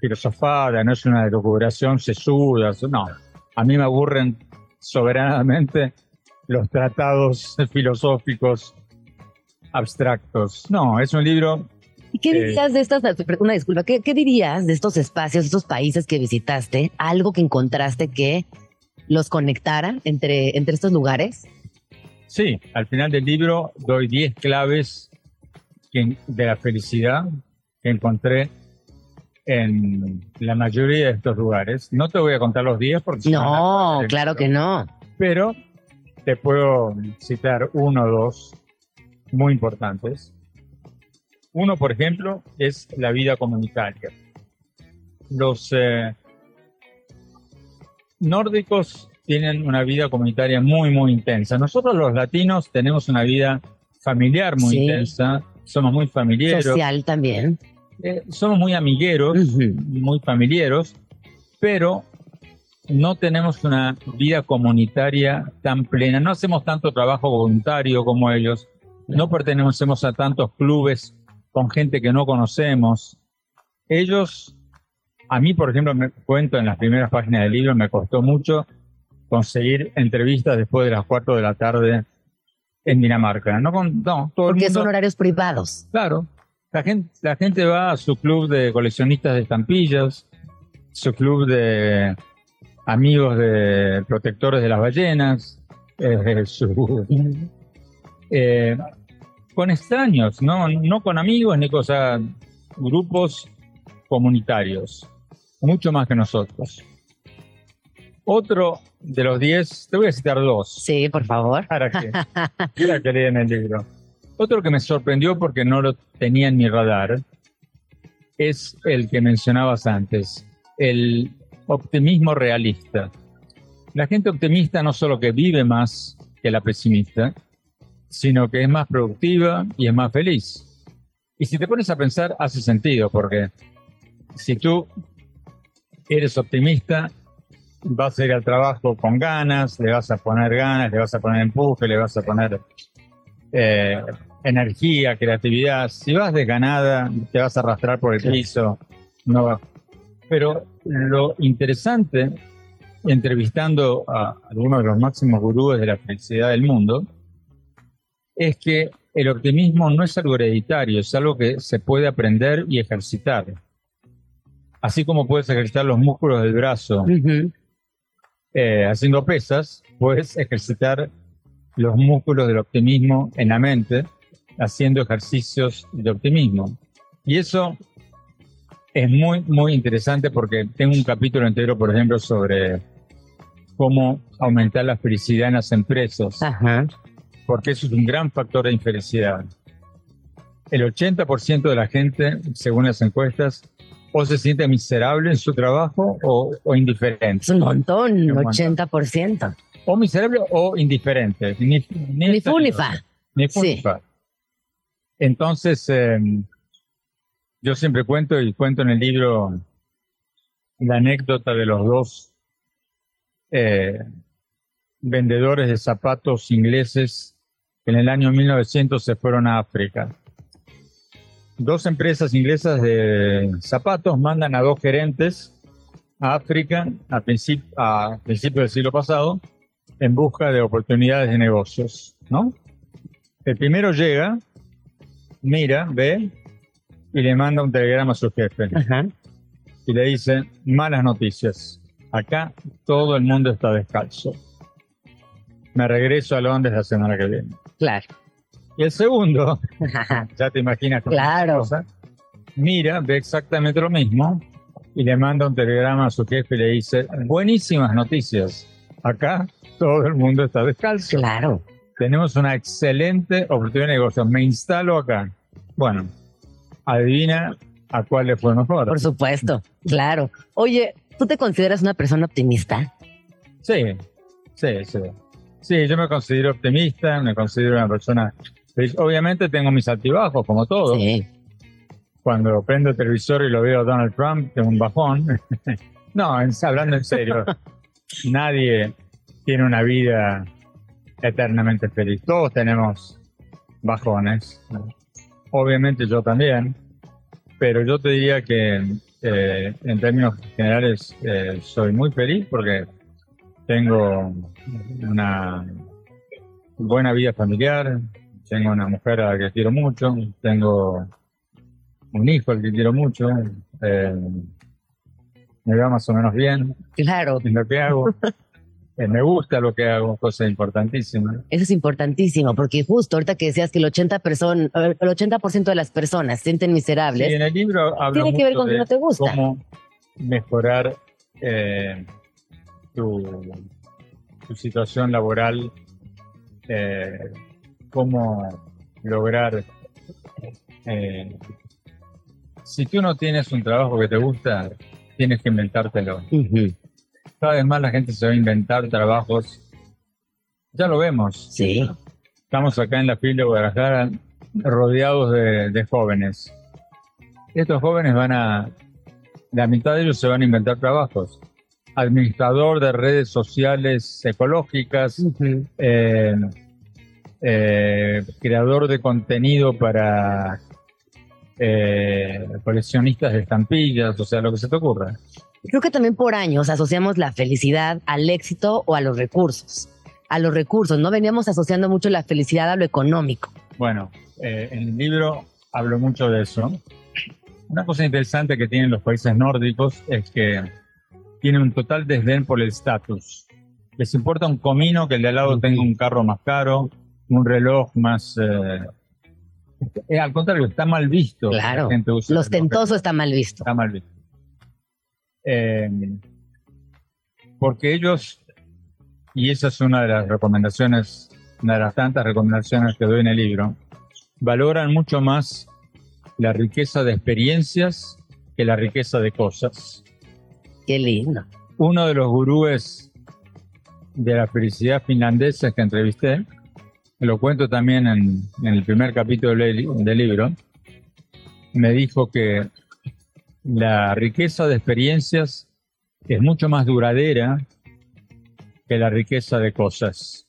Speaker 7: filosofada, no es una recuperación sesuda. No, a mí me aburren soberanamente los tratados filosóficos abstractos. No, es un libro
Speaker 2: ¿Y qué
Speaker 7: Eh,
Speaker 2: dirías de estas, una disculpa, ¿qué, qué dirías de estos espacios, estos países que visitaste? Algo que encontraste que los conectara entre, entre estos lugares.
Speaker 7: Sí, al final del libro doy 10 claves que- de la felicidad que encontré en la mayoría de estos lugares. No te voy a contar los 10 porque...
Speaker 2: No, claro que no.
Speaker 7: Pero te puedo citar uno o dos muy importantes. Uno, por ejemplo, es la vida comunitaria. Los eh, nórdicos tienen una vida comunitaria muy, muy intensa. Nosotros los latinos tenemos una vida familiar muy
Speaker 2: Sí.
Speaker 7: intensa, somos muy familiares,
Speaker 2: Social también.
Speaker 7: eh, somos muy amigueros, muy familiares, pero no tenemos una vida comunitaria tan plena, no hacemos tanto trabajo voluntario como ellos, no pertenecemos a tantos clubes con gente que no conocemos. Ellos, a mí por ejemplo, me cuento en las primeras páginas del libro, me costó mucho conseguir entrevistas después de las 4 de la tarde en Dinamarca. No, con, no todo el
Speaker 2: Porque
Speaker 7: mundo-
Speaker 2: son horarios privados.
Speaker 7: Claro. La gente, la gente va a su club de coleccionistas de estampillas, su club de amigos de protectores de las ballenas, eh, su- eh, con extraños, ¿no? no con amigos ni cosas, grupos comunitarios, mucho más que nosotros. Otro de los diez, te voy a citar dos
Speaker 2: Sí, por favor.
Speaker 7: para que, para que lean el libro. Otro que me sorprendió porque no lo tenía en mi radar es el que mencionabas antes, el optimismo realista. La gente optimista no solo que vive más que la pesimista, sino que es más productiva y es más feliz. Y si te pones a pensar, hace sentido, porque si tú eres optimista, vas a ir al trabajo con ganas, le vas a poner ganas, le vas a poner empuje, le vas a poner eh, energía, creatividad. Si vas desganada, te vas a arrastrar por el piso. No va. Pero lo interesante, entrevistando a algunos de los máximos gurúes de la felicidad del mundo, es que el optimismo no es algo hereditario, es algo que se puede aprender y ejercitar. Así como puedes ejercitar los músculos del brazo eh, haciendo pesas, puedes ejercitar los músculos del optimismo en la mente, haciendo ejercicios de optimismo. Y eso es muy, muy interesante porque tengo un capítulo entero, por ejemplo, sobre cómo aumentar la felicidad en las empresas,
Speaker 2: Ajá.
Speaker 7: porque eso es un gran factor de infelicidad. El 80% de la gente, según las encuestas, o se siente miserable en su trabajo o, o indiferente.
Speaker 2: Es un montón,
Speaker 7: Un montón.
Speaker 2: 80%.
Speaker 7: o miserable o indiferente. Ni, ni,
Speaker 2: Ni
Speaker 7: esta
Speaker 2: fu ni
Speaker 7: ni
Speaker 2: fa.
Speaker 7: otra. Ni fu ni
Speaker 2: Sí.
Speaker 7: Entonces, eh, yo siempre cuento y cuento en el libro la anécdota de los dos eh, vendedores de zapatos ingleses que en el año 1900 se fueron a África. Dos empresas inglesas de zapatos mandan a dos gerentes a África a, princip- a principios del siglo pasado en busca de oportunidades de negocios, ¿no? El primero llega, mira, ve y le manda un telegrama a su jefe
Speaker 2: Ajá.
Speaker 7: y le dice, malas noticias, acá todo el mundo está descalzo. Me regreso a Londres la semana que viene.
Speaker 2: Claro.
Speaker 7: Y el segundo, ya te imaginas cómo es la
Speaker 2: Claro.
Speaker 7: cosa, mira, ve exactamente lo mismo y le manda un telegrama a su jefe y le dice, buenísimas noticias, acá todo el mundo está descalzo.
Speaker 2: Claro.
Speaker 7: Tenemos una excelente oportunidad de negocio, me instalo acá. Bueno, adivina a cuál le fue mejor.
Speaker 2: Por supuesto, claro. Oye, ¿tú te consideras una persona optimista?
Speaker 7: Sí, sí, sí. Sí, yo me considero optimista, me considero una persona... feliz. Obviamente tengo mis altibajos, como todo.
Speaker 2: Sí.
Speaker 7: Cuando prendo el televisor y lo veo a Donald Trump, tengo un bajón. no, en- hablando en serio, nadie tiene una vida eternamente feliz. Todos tenemos bajones. Obviamente yo también. Pero yo te diría que eh, en términos generales eh, soy muy feliz porque tengo una buena vida familiar, tengo una mujer a la que quiero mucho, tengo un hijo al que quiero mucho, eh, me va más o menos bien
Speaker 2: Claro,
Speaker 7: en lo que hago, eh, me gusta lo que hago, cosa importantísima.
Speaker 2: eso es importantísimo, porque justo ahorita que decías que el 80%, person- el 80 de las personas se sienten miserables,
Speaker 7: Sí, en el libro hablo
Speaker 2: tiene que ver con que
Speaker 7: de
Speaker 2: no te gusta.
Speaker 7: cómo mejorar eh, tu, tu situación laboral, cómo lograr... eh, si tú no tienes un trabajo que te gusta, tienes que inventártelo. Cada vez más la gente se va a inventar trabajos. Ya lo vemos.
Speaker 2: Sí,
Speaker 7: Estamos acá en la fila de Guadalajara rodeados de, de jóvenes. Estos jóvenes van a, la mitad de ellos se van a inventar trabajos. Administrador de redes sociales ecológicas, eh, eh, creador de contenido para eh, coleccionistas de estampillas, o sea, lo que se te ocurra.
Speaker 2: Creo que también por años asociamos la felicidad al éxito o a los recursos. A los recursos, ¿no? Veníamos asociando mucho la felicidad a lo económico.
Speaker 7: Bueno, eh, en el libro hablo mucho de eso. Una cosa interesante que tienen los países nórdicos es que tienen un total desdén por el estatus. Les importa un comino que el de al lado tenga un carro más caro, un reloj más... eh, eh, al contrario, está mal visto.
Speaker 2: Claro. Lo ostentoso está mal visto.
Speaker 7: Está mal visto. Eh, porque ellos, y esa es una de las recomendaciones, una de las tantas recomendaciones que doy en el libro, valoran mucho más la riqueza de experiencias que la riqueza de cosas.
Speaker 2: Qué lindo.
Speaker 7: Uno de los gurúes de la felicidad finlandeses que entrevisté, lo cuento también en, en el primer capítulo del, del libro, me dijo que la riqueza de experiencias es mucho más duradera que la riqueza de cosas,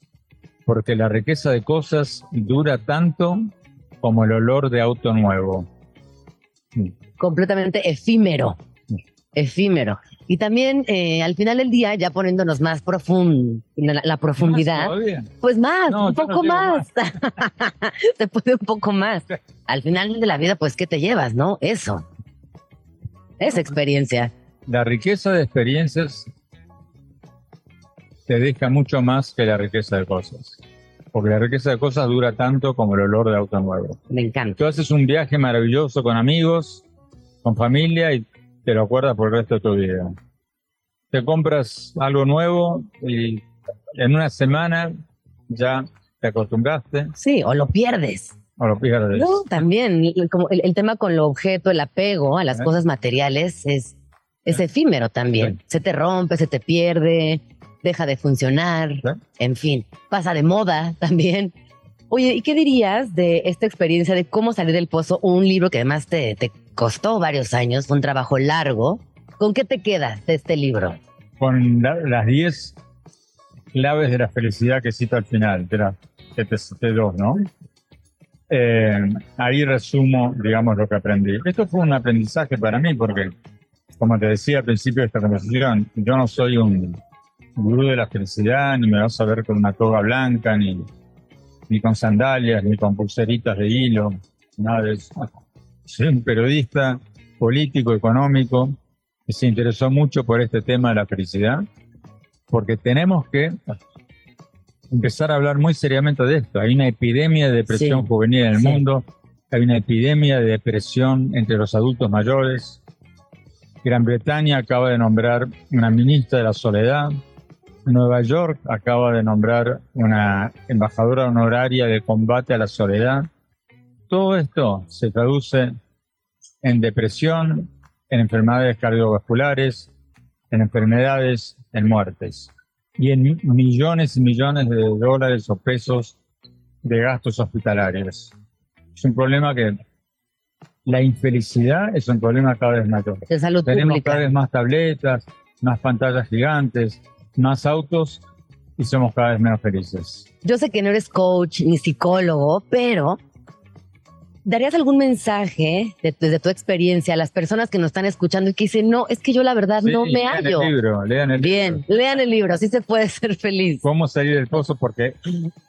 Speaker 7: porque la riqueza de cosas dura tanto como el olor de auto nuevo.
Speaker 2: Completamente efímero. Efímero. Y también eh, al final del día, ya poniéndonos más profundo, la, la profundidad,
Speaker 7: ¿Más
Speaker 2: pues más,
Speaker 7: No,
Speaker 2: un
Speaker 7: no
Speaker 2: poco
Speaker 7: digo
Speaker 2: más. Se puede un poco más. Al final de la vida, pues, ¿qué te llevas, no? Eso. Esa experiencia.
Speaker 7: La riqueza de experiencias te deja mucho más que la riqueza de cosas. Porque la riqueza de cosas dura tanto como el olor de auto nuevo.
Speaker 2: Me encanta.
Speaker 7: Tú haces un viaje maravilloso con amigos, con familia y te lo acuerdas por el resto de tu vida. Te compras algo nuevo y en una semana ya te acostumbraste
Speaker 2: Sí, o lo pierdes.
Speaker 7: o lo pierdes.
Speaker 2: No, también, el- como el, el tema con lo objeto, el apego a las cosas materiales es, es efímero también.
Speaker 7: Sí.
Speaker 2: Se te rompe, se te pierde, deja de funcionar,
Speaker 7: Sí.
Speaker 2: en fin, pasa de moda también. Oye, ¿y qué dirías de esta experiencia de cómo salir del pozo? Un libro que además te, costó varios años, fue un trabajo largo. ¿Con qué te quedas de este libro?
Speaker 7: Con la- las 10 claves de la felicidad que cito al final, de las que te cité dos, ¿no? Eh, ahí resumo, digamos, lo que aprendí. Esto fue un aprendizaje para mí porque, como te decía al principio de esta conversación, yo no soy un gurú de la felicidad, ni me vas a ver con una toga blanca, ni, ni con sandalias, ni con pulseritas de hilo, nada de eso. Soy un periodista político, económico, que se interesó mucho por este tema de la felicidad, porque tenemos que empezar a hablar muy seriamente de esto. Hay una epidemia de depresión
Speaker 2: Sí.
Speaker 7: juvenil en el
Speaker 2: Sí.
Speaker 7: mundo, hay una epidemia de depresión entre los adultos mayores. Gran Bretaña acaba de nombrar una ministra de la soledad. Nueva York acaba de nombrar una embajadora honoraria de combate a la soledad. Todo esto se traduce en depresión, en enfermedades cardiovasculares, en enfermedades, en muertes y en millones y millones de dólares o pesos de gastos hospitalarios. Es un problema que la infelicidad es un problema cada vez mayor.
Speaker 2: De salud
Speaker 7: Tenemos
Speaker 2: pública.
Speaker 7: cada vez más tabletas, más pantallas gigantes, más autos y somos cada vez menos felices.
Speaker 2: Yo sé que no eres coach ni psicólogo, pero ¿darías algún mensaje de- desde tu experiencia a las personas que nos están escuchando y que dicen, no, es que yo la verdad no
Speaker 7: Sí,
Speaker 2: me
Speaker 7: lean
Speaker 2: hallo?
Speaker 7: el libro, lean el
Speaker 2: Bien,
Speaker 7: libro.
Speaker 2: lean el libro, así se puede ser feliz.
Speaker 7: Cómo salir del pozo, porque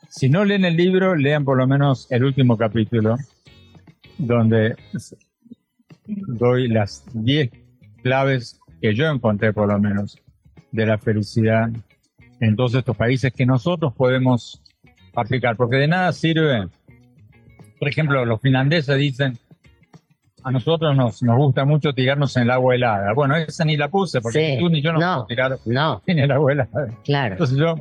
Speaker 7: si no leen el libro, lean por lo menos el último capítulo, donde doy las 10 claves que yo encontré por lo menos de la felicidad en todos estos países que nosotros podemos aplicar, porque de nada sirve, por ejemplo, los finlandeses dicen, a nosotros nos, nos gusta mucho tirarnos en el agua helada. Bueno, esa ni la puse, porque
Speaker 2: Sí,
Speaker 7: tú ni yo nos
Speaker 2: no.
Speaker 7: podemos tirar
Speaker 2: No,
Speaker 7: en el agua helada.
Speaker 2: claro.
Speaker 7: Entonces yo...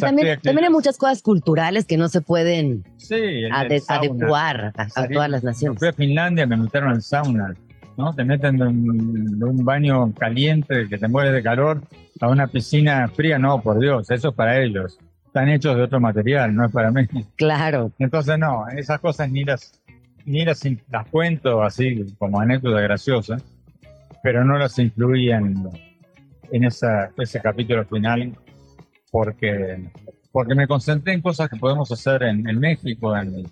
Speaker 2: También, también hay muchas cosas culturales que no se pueden
Speaker 7: Sí, el-
Speaker 2: ade-
Speaker 7: el sauna.
Speaker 2: adecuar a, a todas las naciones.
Speaker 7: Fui a Finlandia, me metieron al sauna, ¿no? Te meten de un, de un baño caliente que te mueres de calor a una piscina fría, no, por Dios, eso es para ellos. Están hechos de otro material, no es para mí.
Speaker 2: Claro.
Speaker 7: Entonces, no, esas cosas ni las, ni las, las cuento así como anécdota graciosa, pero no las incluí en, en esa, ese capítulo final porque, porque me concentré en cosas que podemos hacer en, en México, en,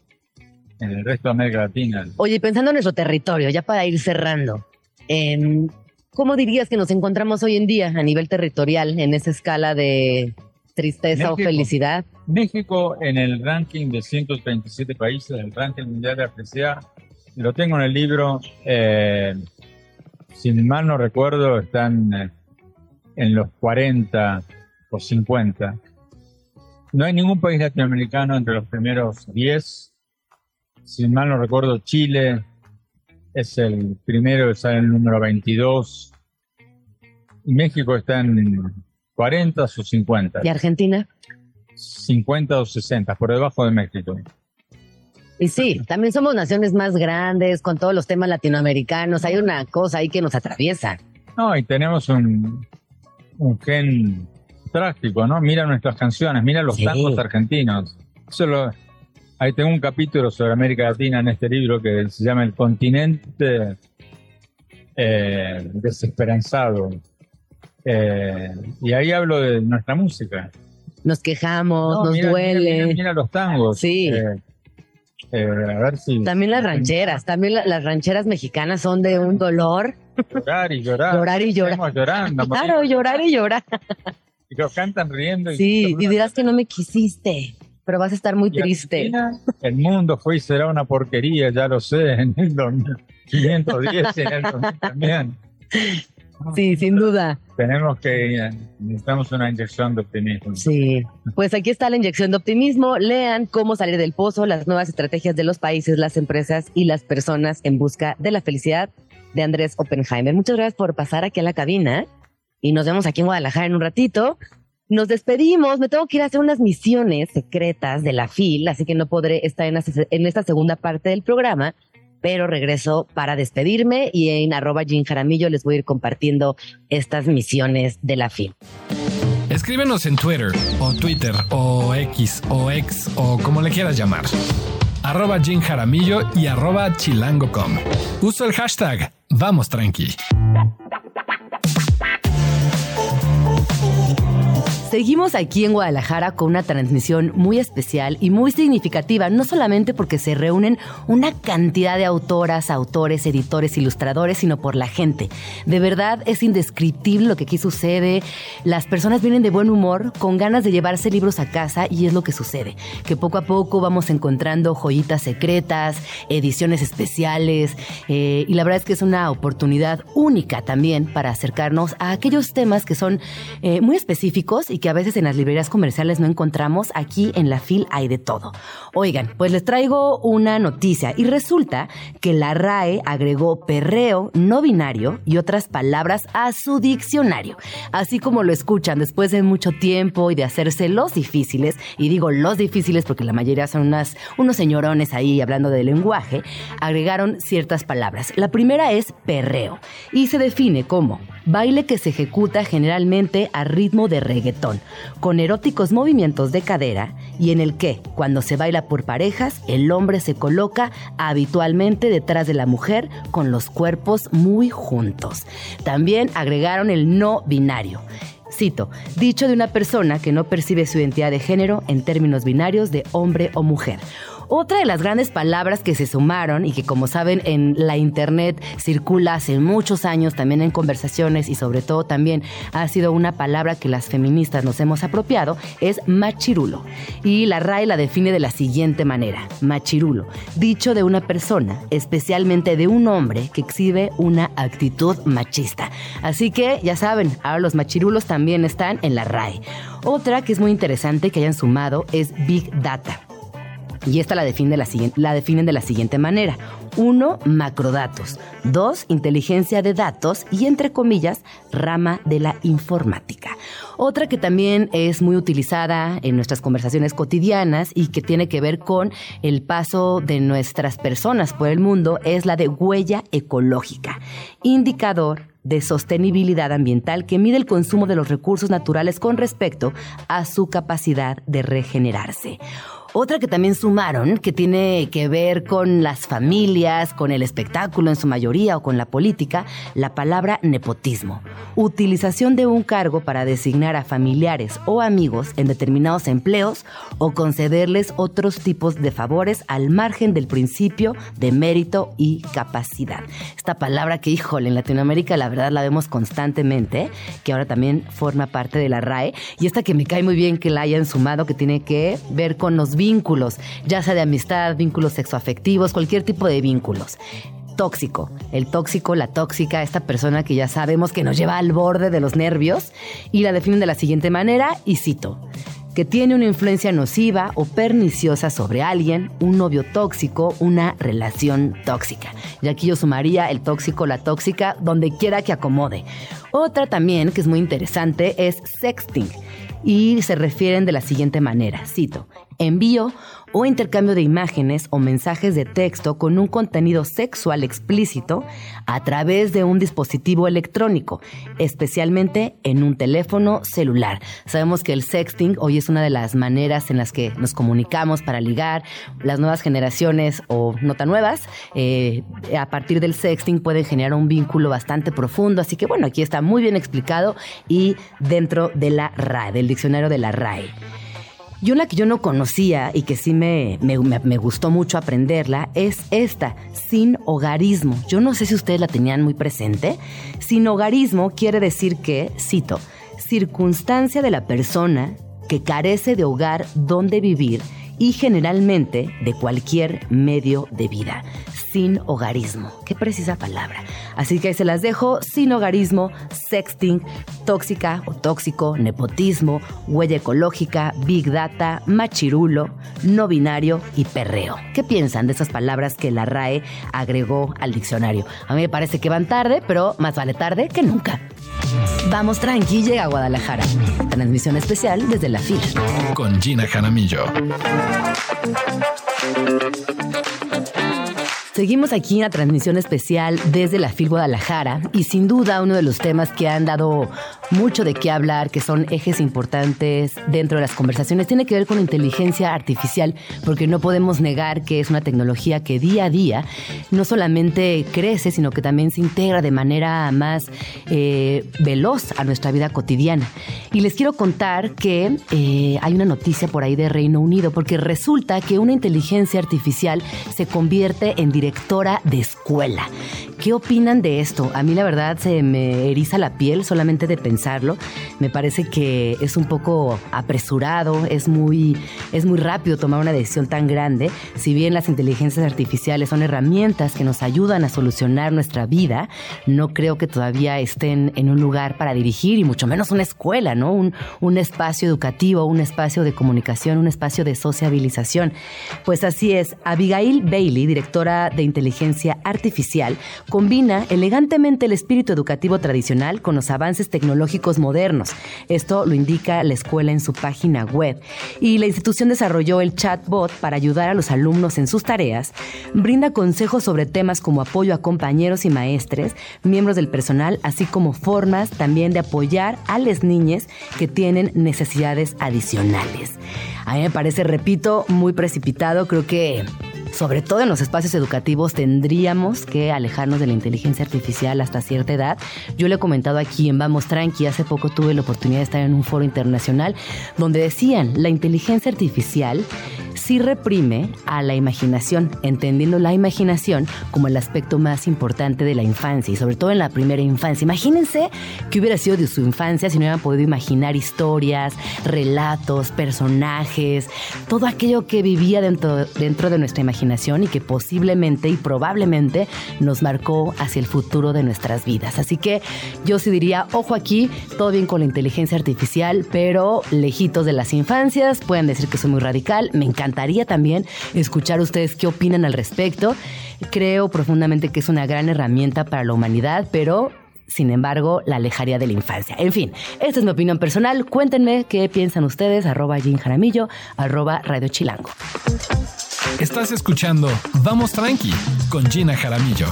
Speaker 7: en el resto de América Latina.
Speaker 2: Oye, pensando en nuestro territorio, ya para ir cerrando, em, ¿cómo dirías que nos encontramos hoy en día a nivel territorial en esa escala de tristeza o felicidad?
Speaker 7: México en el ranking de 137 países, el ranking mundial de la felicidad, lo tengo en el libro, eh, si mal no recuerdo, están eh, en los 40 o 50. No hay ningún país latinoamericano entre los primeros 10. Si mal no recuerdo, Chile es el primero, está en el número 22. Y México está en 40 o 50.
Speaker 2: ¿Y Argentina?
Speaker 7: 50 o 60, por debajo de México.
Speaker 2: Y sí, también somos naciones más grandes con todos los temas latinoamericanos. Hay una cosa ahí que nos atraviesa.
Speaker 7: No, y tenemos un, un gen trágico, ¿no? Mira nuestras canciones, mira los
Speaker 2: Sí.
Speaker 7: tangos argentinos. Eso lo- ahí tengo un capítulo sobre América Latina en este libro que se llama El continente eh, desesperanzado. Eh, y ahí hablo de nuestra música.
Speaker 2: Nos quejamos,
Speaker 7: No,
Speaker 2: nos
Speaker 7: mira,
Speaker 2: duele.
Speaker 7: Mira, mira los tangos.
Speaker 2: Sí.
Speaker 7: Eh, eh, a ver si.
Speaker 2: También las rancheras, también la- las rancheras mexicanas son de un dolor.
Speaker 7: Llorar y llorar.
Speaker 2: Llorar y llorar.
Speaker 7: Estamos llorando.
Speaker 2: Claro, llorar y llorar.
Speaker 7: Y los cantan riendo. y-
Speaker 2: Sí, y dirás que no me quisiste, pero vas a estar muy
Speaker 7: Y
Speaker 2: triste.
Speaker 7: El mundo fue y será una porquería, ya lo sé, en el 2510 y en el 2000 también.
Speaker 2: Sí, sin duda.
Speaker 7: Tenemos que, eh, necesitamos una inyección de optimismo.
Speaker 2: Sí. Pues aquí está la inyección de optimismo. Lean cómo salir del pozo, las nuevas estrategias de los países, las empresas y las personas en busca de la felicidad de Andrés Oppenheimer. Muchas gracias por pasar aquí a la cabina y nos vemos aquí en Guadalajara en un ratito. Nos despedimos, me tengo que ir a hacer unas misiones secretas de la FIL, así que no podré estar en, esta- segunda parte del programa, pero regreso para despedirme y en arroba Jim Jaramillo les voy a ir compartiendo estas misiones de la FIL.
Speaker 3: Escríbenos en Twitter o Twitter o X o X o como le quieras llamar. Arroba Jim Jaramillo y arroba chilango.com. Uso el hashtag Vamos Tranqui.
Speaker 2: Seguimos aquí en Guadalajara con una transmisión muy especial y muy significativa, no solamente porque se reúnen una cantidad de autoras, autores, editores, ilustradores, sino por la gente. De verdad es indescriptible lo que aquí sucede. Las personas vienen de buen humor, con ganas de llevarse libros a casa y es lo que sucede, que poco a poco vamos encontrando joyitas secretas, ediciones especiales eh, y la verdad es que es una oportunidad única también para acercarnos a aquellos temas que son eh, muy específicos y que a veces en las librerías comerciales no encontramos, aquí en la FIL hay de todo. Oigan, pues les traigo una noticia y resulta que la RAE agregó perreo, no binario y otras palabras a su diccionario. Así como lo escuchan después de mucho tiempo y de hacerse los difíciles, y digo los difíciles porque la mayoría son unas, unos señorones ahí hablando de lenguaje, agregaron ciertas palabras. La primera es perreo y se define como baile que se ejecuta generalmente a ritmo de reggaetón, con eróticos movimientos de cadera y en el que, cuando se baila por parejas, el hombre se coloca habitualmente detrás de la mujer con los cuerpos muy juntos. También agregaron el no binario. Cito, dicho de una persona que no percibe su identidad de género en términos binarios de hombre o mujer otra de las grandes palabras que se sumaron y que como saben en la internet circula hace muchos años también en conversaciones y sobre todo también ha sido una palabra que las feministas nos hemos apropiado es machirulo. Y la RAE la define de la siguiente manera, machirulo, dicho de una persona, especialmente de un hombre que exhibe una actitud machista. Así que ya saben, ahora los machirulos también están en la RAE. Otra que es muy interesante que hayan sumado es Big Data. Y esta la, define la, la definen de la siguiente manera. Uno, macrodatos. Dos, inteligencia de datos y, entre comillas, rama de la informática. Otra que también es muy utilizada en nuestras conversaciones cotidianas y que tiene que ver con el paso de nuestras personas por el mundo es la de huella ecológica. Indicador de sostenibilidad ambiental que mide el consumo de los recursos naturales con respecto a su capacidad de regenerarse. Otra que también sumaron, que tiene que ver con las familias, con el espectáculo en su mayoría o con la política, la palabra nepotismo. Utilización de un cargo para designar a familiares o amigos en determinados empleos o concederles otros tipos de favores al margen del principio de mérito y capacidad. Esta palabra que, híjole, en Latinoamérica la verdad la vemos constantemente, que ahora también forma parte de la RAE, y esta que me cae muy bien que la hayan sumado, que tiene que ver con los vínculos, ya sea de amistad, vínculos sexoafectivos, cualquier tipo de vínculos tóxico. El tóxico, la tóxica, esta persona que ya sabemos que nos lleva al borde de los nervios y la definen de la siguiente manera y cito que tiene una influencia nociva o perniciosa sobre alguien, un novio tóxico, una relación tóxica. Y aquí yo sumaría el tóxico, la tóxica, donde quiera que acomode. Otra también que es muy interesante es sexting y se refieren de la siguiente manera, cito, envío o intercambio de imágenes o mensajes de texto con un contenido sexual explícito a través de un dispositivo electrónico, especialmente en un teléfono celular. Sabemos que el sexting hoy es una de las maneras en las que nos comunicamos para ligar. Las nuevas generaciones o no tan nuevas, eh, a partir del sexting pueden generar un vínculo bastante profundo. Así que bueno, aquí está muy bien explicado y dentro de la RAE, del diccionario de la RAE. Y una que yo no conocía y que sí me, me, gustó mucho aprenderla es esta, sin hogarismo. Yo no sé si ustedes la tenían muy presente. Sin hogarismo quiere decir que, cito, circunstancia de la persona que carece de hogar donde vivir y generalmente de cualquier medio de vida. Sin hogarismo. Qué precisa palabra. Así que ahí se las dejo. Sin hogarismo, sexting, tóxica o tóxico, nepotismo, huella ecológica, big data, machirulo, no binario y perreo. ¿Qué piensan de esas palabras que la RAE agregó al diccionario? A mí me parece que van tarde, pero más vale tarde que nunca. Vamos tranqui, llega a Guadalajara. Transmisión especial desde la FIR.
Speaker 3: Con Gina Jaramillo.
Speaker 2: Seguimos aquí en la transmisión especial desde la FIL Guadalajara y sin duda uno de los temas que han dado mucho de qué hablar, que son ejes importantes dentro de las conversaciones, tiene que ver con inteligencia artificial, porque no podemos negar que es una tecnología que día a día no solamente crece, sino que también se integra de manera más eh, veloz a nuestra vida cotidiana. Y les quiero contar que eh, hay una noticia por ahí de Reino Unido, porque resulta que una inteligencia artificial se convierte en directora de escuela. ¿qué opinan de esto? A mí la verdad se me eriza la piel solamente de pensarlo. Me parece que es un poco apresurado, es muy, es muy rápido tomar una decisión tan grande. Si bien las inteligencias artificiales son herramientas que nos ayudan a solucionar nuestra vida, no creo que todavía estén en un lugar para dirigir y mucho menos una escuela, ¿no? Un, un espacio educativo, un espacio de comunicación, un espacio de sociabilización. Pues así es, Abigail Bailey, directora de inteligencia artificial, combina elegantemente el espíritu educativo tradicional con los avances tecnológicos modernos. Esto lo indica la escuela en su página web. Y la institución desarrolló el chatbot para ayudar a los alumnos en sus tareas, brinda consejos sobre temas como apoyo a compañeros y maestres, miembros del personal, así como formas también de apoyar a las niñas que tienen necesidades adicionales. A mí me parece, repito, muy precipitado. Creo que sobre todo en los espacios educativos, tendríamos que alejarnos de la inteligencia artificial hasta cierta edad. Yo le he comentado aquí en Vamos Tranqui, hace poco tuve la oportunidad de estar en un foro internacional donde decían, la inteligencia artificial sí reprime a la imaginación, entendiendo la imaginación como el aspecto más importante de la infancia y sobre todo en la primera infancia. Imagínense que hubiera sido de su infancia si no hubieran podido imaginar historias, relatos, personajes, todo aquello que vivía dentro, dentro de nuestra imaginación y que posiblemente y probablemente nos marcó hacia el futuro de nuestras vidas. Así que yo sí diría, ojo aquí, todo bien con la inteligencia artificial, pero lejitos de las infancias, pueden decir que soy muy radical, me encanta encantaría también escuchar ustedes qué opinan al respecto. Creo profundamente que es una gran herramienta para la humanidad, pero sin embargo, la alejaría de la infancia. En fin, esta es mi opinión personal. Cuéntenme qué piensan ustedes, arroba Jim Jaramillo, arroba Radio Chilango.
Speaker 3: Estás escuchando Vamos Tranqui con Gina Jaramillo.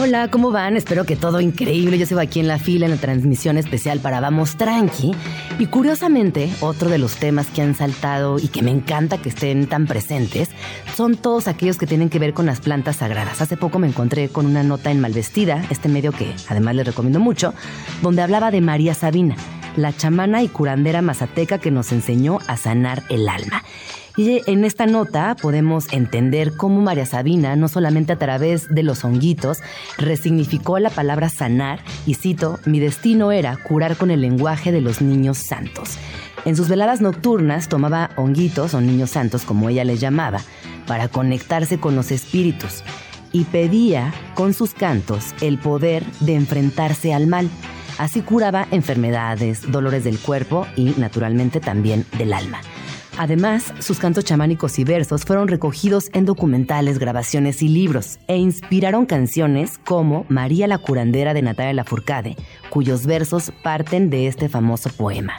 Speaker 2: Hola, ¿cómo van? Espero que todo increíble. Yo sigo aquí en la fila en la transmisión especial para Vamos Tranqui. Y curiosamente, otro de los temas que han saltado y que me encanta que estén tan presentes son todos aquellos que tienen que ver con las plantas sagradas. Hace poco me encontré con una nota en Malvestida, este medio que además les recomiendo mucho, donde hablaba de María Sabina, la chamana y curandera mazateca que nos enseñó a sanar el alma. Y en esta nota podemos entender cómo María Sabina, no solamente a través de los honguitos, resignificó la palabra sanar, y cito, mi destino era curar con el lenguaje de los niños santos. En sus veladas nocturnas tomaba honguitos o niños santos, como ella les llamaba, para conectarse con los espíritus y pedía con sus cantos el poder de enfrentarse al mal. Así curaba enfermedades, dolores del cuerpo y naturalmente también del alma. Además, sus cantos chamánicos y versos fueron recogidos en documentales, grabaciones y libros e inspiraron canciones como María la curandera de Natalia Lafourcade, cuyos versos parten de este famoso poema.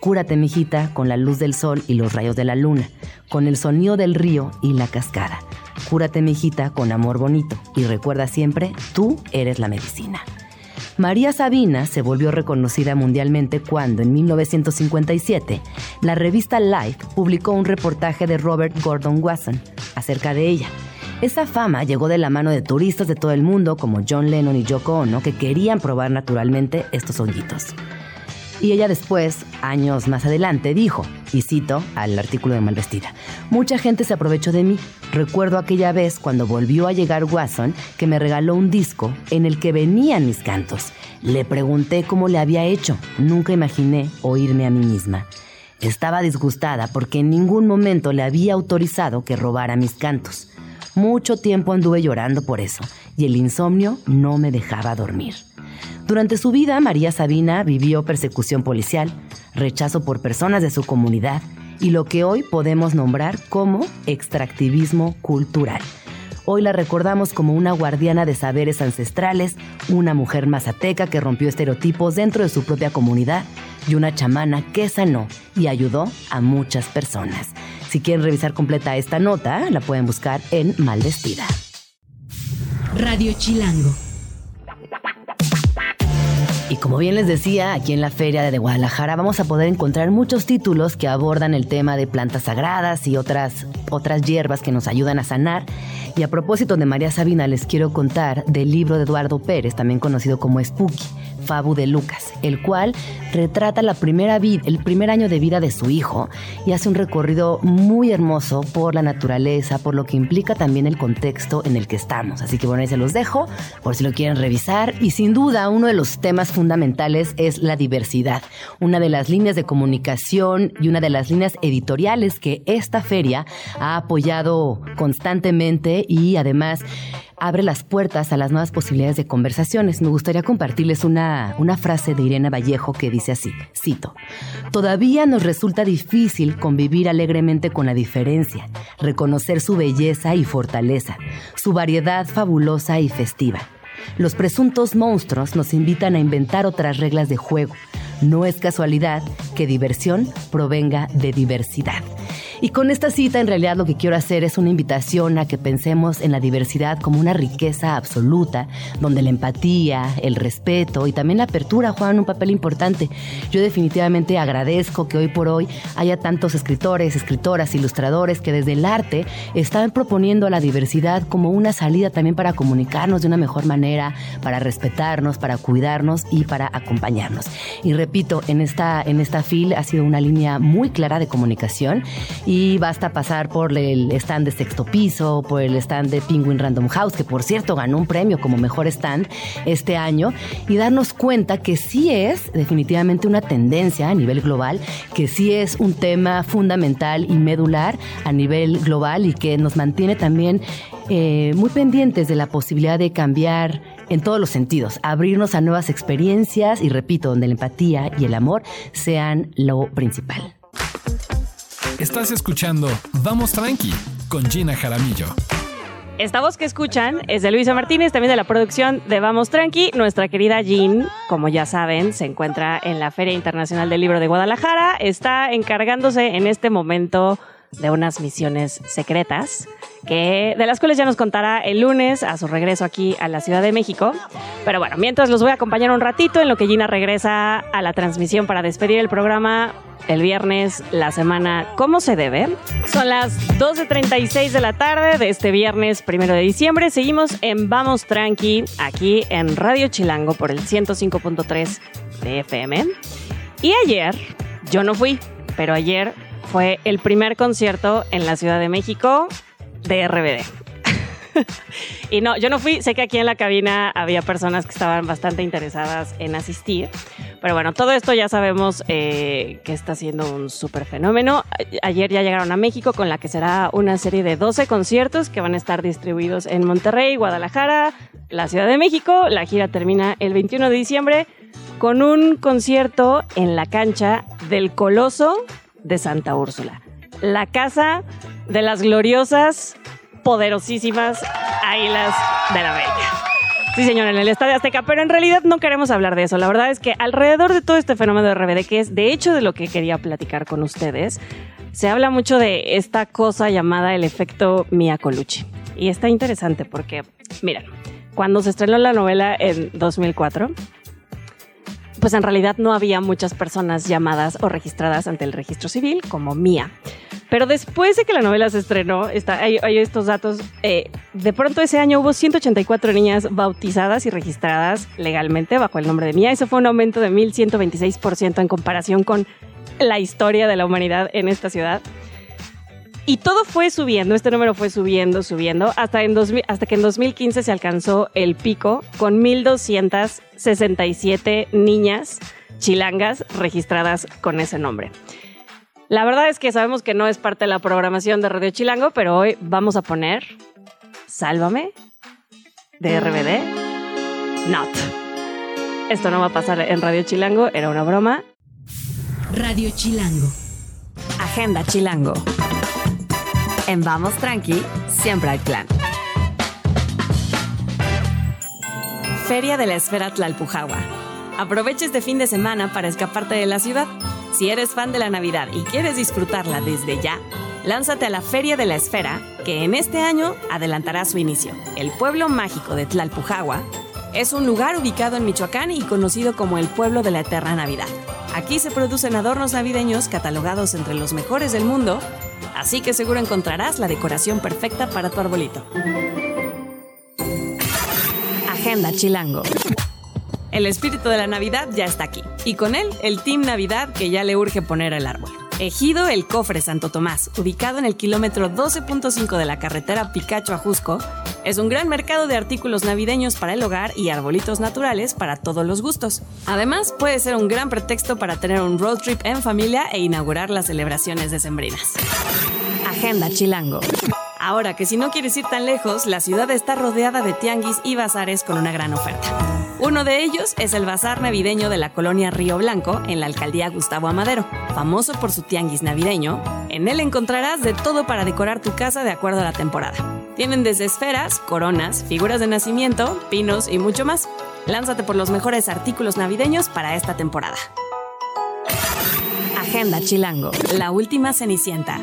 Speaker 2: Cúrate, mijita, con la luz del sol y los rayos de la luna, con el sonido del río y la cascada. Cúrate, mijita, con amor bonito y recuerda siempre, tú eres la medicina. María Sabina se volvió reconocida mundialmente cuando, en 1957, la revista Life publicó un reportaje de Robert Gordon Wasson acerca de ella. Esa fama llegó de la mano de turistas de todo el mundo como John Lennon y Yoko Ono que querían probar naturalmente estos honguitos. Y ella después, años más adelante, dijo, y cito al artículo de Malvestida, mucha gente se aprovechó de mí. Recuerdo aquella vez cuando volvió a llegar Watson que me regaló un disco en el que venían mis cantos. Le pregunté cómo le había hecho. Nunca imaginé oírme a mí misma. Estaba disgustada porque en ningún momento le había autorizado que robara mis cantos. Mucho tiempo anduve llorando por eso y el insomnio no me dejaba dormir. Durante su vida, María Sabina vivió persecución policial, rechazo por personas de su comunidad y lo que hoy podemos nombrar como extractivismo cultural. Hoy la recordamos como una guardiana de saberes ancestrales, una mujer mazateca que rompió estereotipos dentro de su propia comunidad y una chamana que sanó y ayudó a muchas personas. Si quieren revisar completa esta nota, la pueden buscar en Malvestida.
Speaker 1: Radio Chilango.
Speaker 2: Como bien les decía, aquí en la Feria de Guadalajara vamos a poder encontrar muchos títulos que abordan el tema de plantas sagradas y otras, otras hierbas que nos ayudan a sanar. Y a propósito de María Sabina, les quiero contar del libro de Eduardo Pérez, también conocido como Spooky, Fabu de Lucas, el cual retrata la primera vida, el primer año de vida de su hijo y hace un recorrido muy hermoso por la naturaleza, por lo que implica también el contexto en el que estamos. Así que bueno, ahí se los dejo por si lo quieren revisar. Y sin duda, uno de los temas fundamentales es la diversidad, una de las líneas de comunicación y una de las líneas editoriales que esta feria ha apoyado constantemente y además abre las puertas a las nuevas posibilidades de conversaciones. Me gustaría compartirles una, una frase de Irene Vallejo que dice así, cito, Todavía nos resulta difícil convivir alegremente con la diferencia, reconocer su belleza y fortaleza, su variedad fabulosa y festiva. Los presuntos monstruos nos invitan a inventar otras reglas de juego. No es casualidad que diversión provenga de diversidad. Y con esta cita en realidad lo que quiero hacer es una invitación a que pensemos en la diversidad como una riqueza absoluta, donde la empatía, el respeto y también la apertura juegan un papel importante. Yo definitivamente agradezco que hoy por hoy haya tantos escritores, escritoras, ilustradores que desde el arte están proponiendo la diversidad como una salida también para comunicarnos de una mejor manera, para respetarnos, para cuidarnos y para acompañarnos. Y repito, en esta, en esta fil ha sido una línea muy clara de comunicación y basta pasar por el stand de sexto piso, por el stand de Penguin Random House, que por cierto ganó un premio como mejor stand este año, y darnos cuenta que sí es definitivamente una tendencia a nivel global, que sí es un tema fundamental y medular a nivel global y que nos mantiene también eh, muy pendientes de la posibilidad de cambiar en todos los sentidos, abrirnos a nuevas experiencias y repito, donde la empatía y el amor sean lo principal.
Speaker 3: Estás escuchando Vamos Tranqui con Gina Jaramillo.
Speaker 5: Esta voz que escuchan es de Luisa Martínez, también de la producción de Vamos Tranqui. Nuestra querida Jean, como ya saben, se encuentra en la Feria Internacional del Libro de Guadalajara. Está encargándose en este momento de unas misiones secretas, que, de las cuales ya nos contará el lunes a su regreso aquí a la Ciudad de México. Pero bueno, mientras los voy a acompañar un ratito en lo que Gina regresa a la transmisión para despedir el programa el viernes, la semana como se debe. Son las 12.36 de la tarde de este viernes primero de diciembre. Seguimos en Vamos Tranqui, aquí en Radio Chilango por el 105.3 de FM. Y ayer, yo no fui, pero ayer fue el primer concierto en la Ciudad de México de RBD. y no, yo no fui, sé que aquí en la cabina había personas que estaban bastante interesadas en asistir, pero bueno, todo esto ya sabemos eh, que está siendo un súper fenómeno. Ayer ya llegaron a México con la que será una serie de 12 conciertos que van a estar distribuidos en Monterrey, Guadalajara, la Ciudad de México. La gira termina el 21 de diciembre con un concierto en la cancha del Coloso de Santa Úrsula. La casa de las gloriosas, poderosísimas Águilas de la Bella. Sí, señor, en el Estadio Azteca, pero en realidad no queremos hablar de eso. La verdad es que alrededor de todo este fenómeno de RBD, que es de hecho de lo que quería platicar con ustedes, se habla mucho de esta cosa llamada el efecto Mia Colucci. Y está interesante porque, miren, cuando se estrenó la novela en 2004, pues en realidad no había muchas personas llamadas o registradas ante el registro civil como Mía. Pero después de que la novela se estrenó, está, hay, estos datos, eh, de pronto ese año hubo 184 niñas bautizadas y registradas legalmente bajo el nombre de Mía. Eso fue un aumento de 1.126% en comparación con la historia de la humanidad en esta ciudad. Y todo fue subiendo, este número fue subiendo, subiendo, hasta, en hasta que en 2015 se alcanzó el pico con 1.267 niñas chilangas registradas con ese nombre. La verdad es que sabemos que no es parte de la programación de Radio Chilango, pero hoy vamos a poner Sálvame de RBD. Not. Esto no va a pasar en Radio Chilango, era una broma.
Speaker 1: Radio Chilango.
Speaker 5: Agenda Chilango. En Vamos Tranqui, siempre hay plan. Feria de la Esfera Tlalpujagua. Aprovecha este fin de semana para escaparte de la ciudad. Si eres fan de la Navidad y quieres disfrutarla desde ya, lánzate a la Feria de la Esfera, que en este año adelantará su inicio. El pueblo mágico de Tlalpujagua es un lugar ubicado en Michoacán y conocido como el pueblo de la eterna Navidad. Aquí se producen adornos navideños catalogados entre los mejores del mundo así que seguro encontrarás la decoración perfecta para tu arbolito. Agenda Chilango. El espíritu de la Navidad ya está aquí, y con él el Team Navidad que ya le urge poner el árbol. Ejido El Cofre Santo Tomás, ubicado en el kilómetro 12.5 de la carretera Picacho a Jusco, es un gran mercado de artículos navideños para el hogar y arbolitos naturales para todos los gustos. Además, puede ser un gran pretexto para tener un road trip en familia e inaugurar las celebraciones decembrinas. Agenda Chilango. Ahora que si no quieres ir tan lejos, la ciudad está rodeada de tianguis y bazares con una gran oferta. Uno de ellos es el Bazar Navideño de la colonia Río Blanco, en la alcaldía Gustavo Amadero, famoso por su tianguis navideño. En él encontrarás de todo para decorar tu casa de acuerdo a la temporada. Tienen desde esferas, coronas, figuras de nacimiento, pinos y mucho más. Lánzate por los mejores artículos navideños para esta temporada. Agenda Chilango, la última Cenicienta.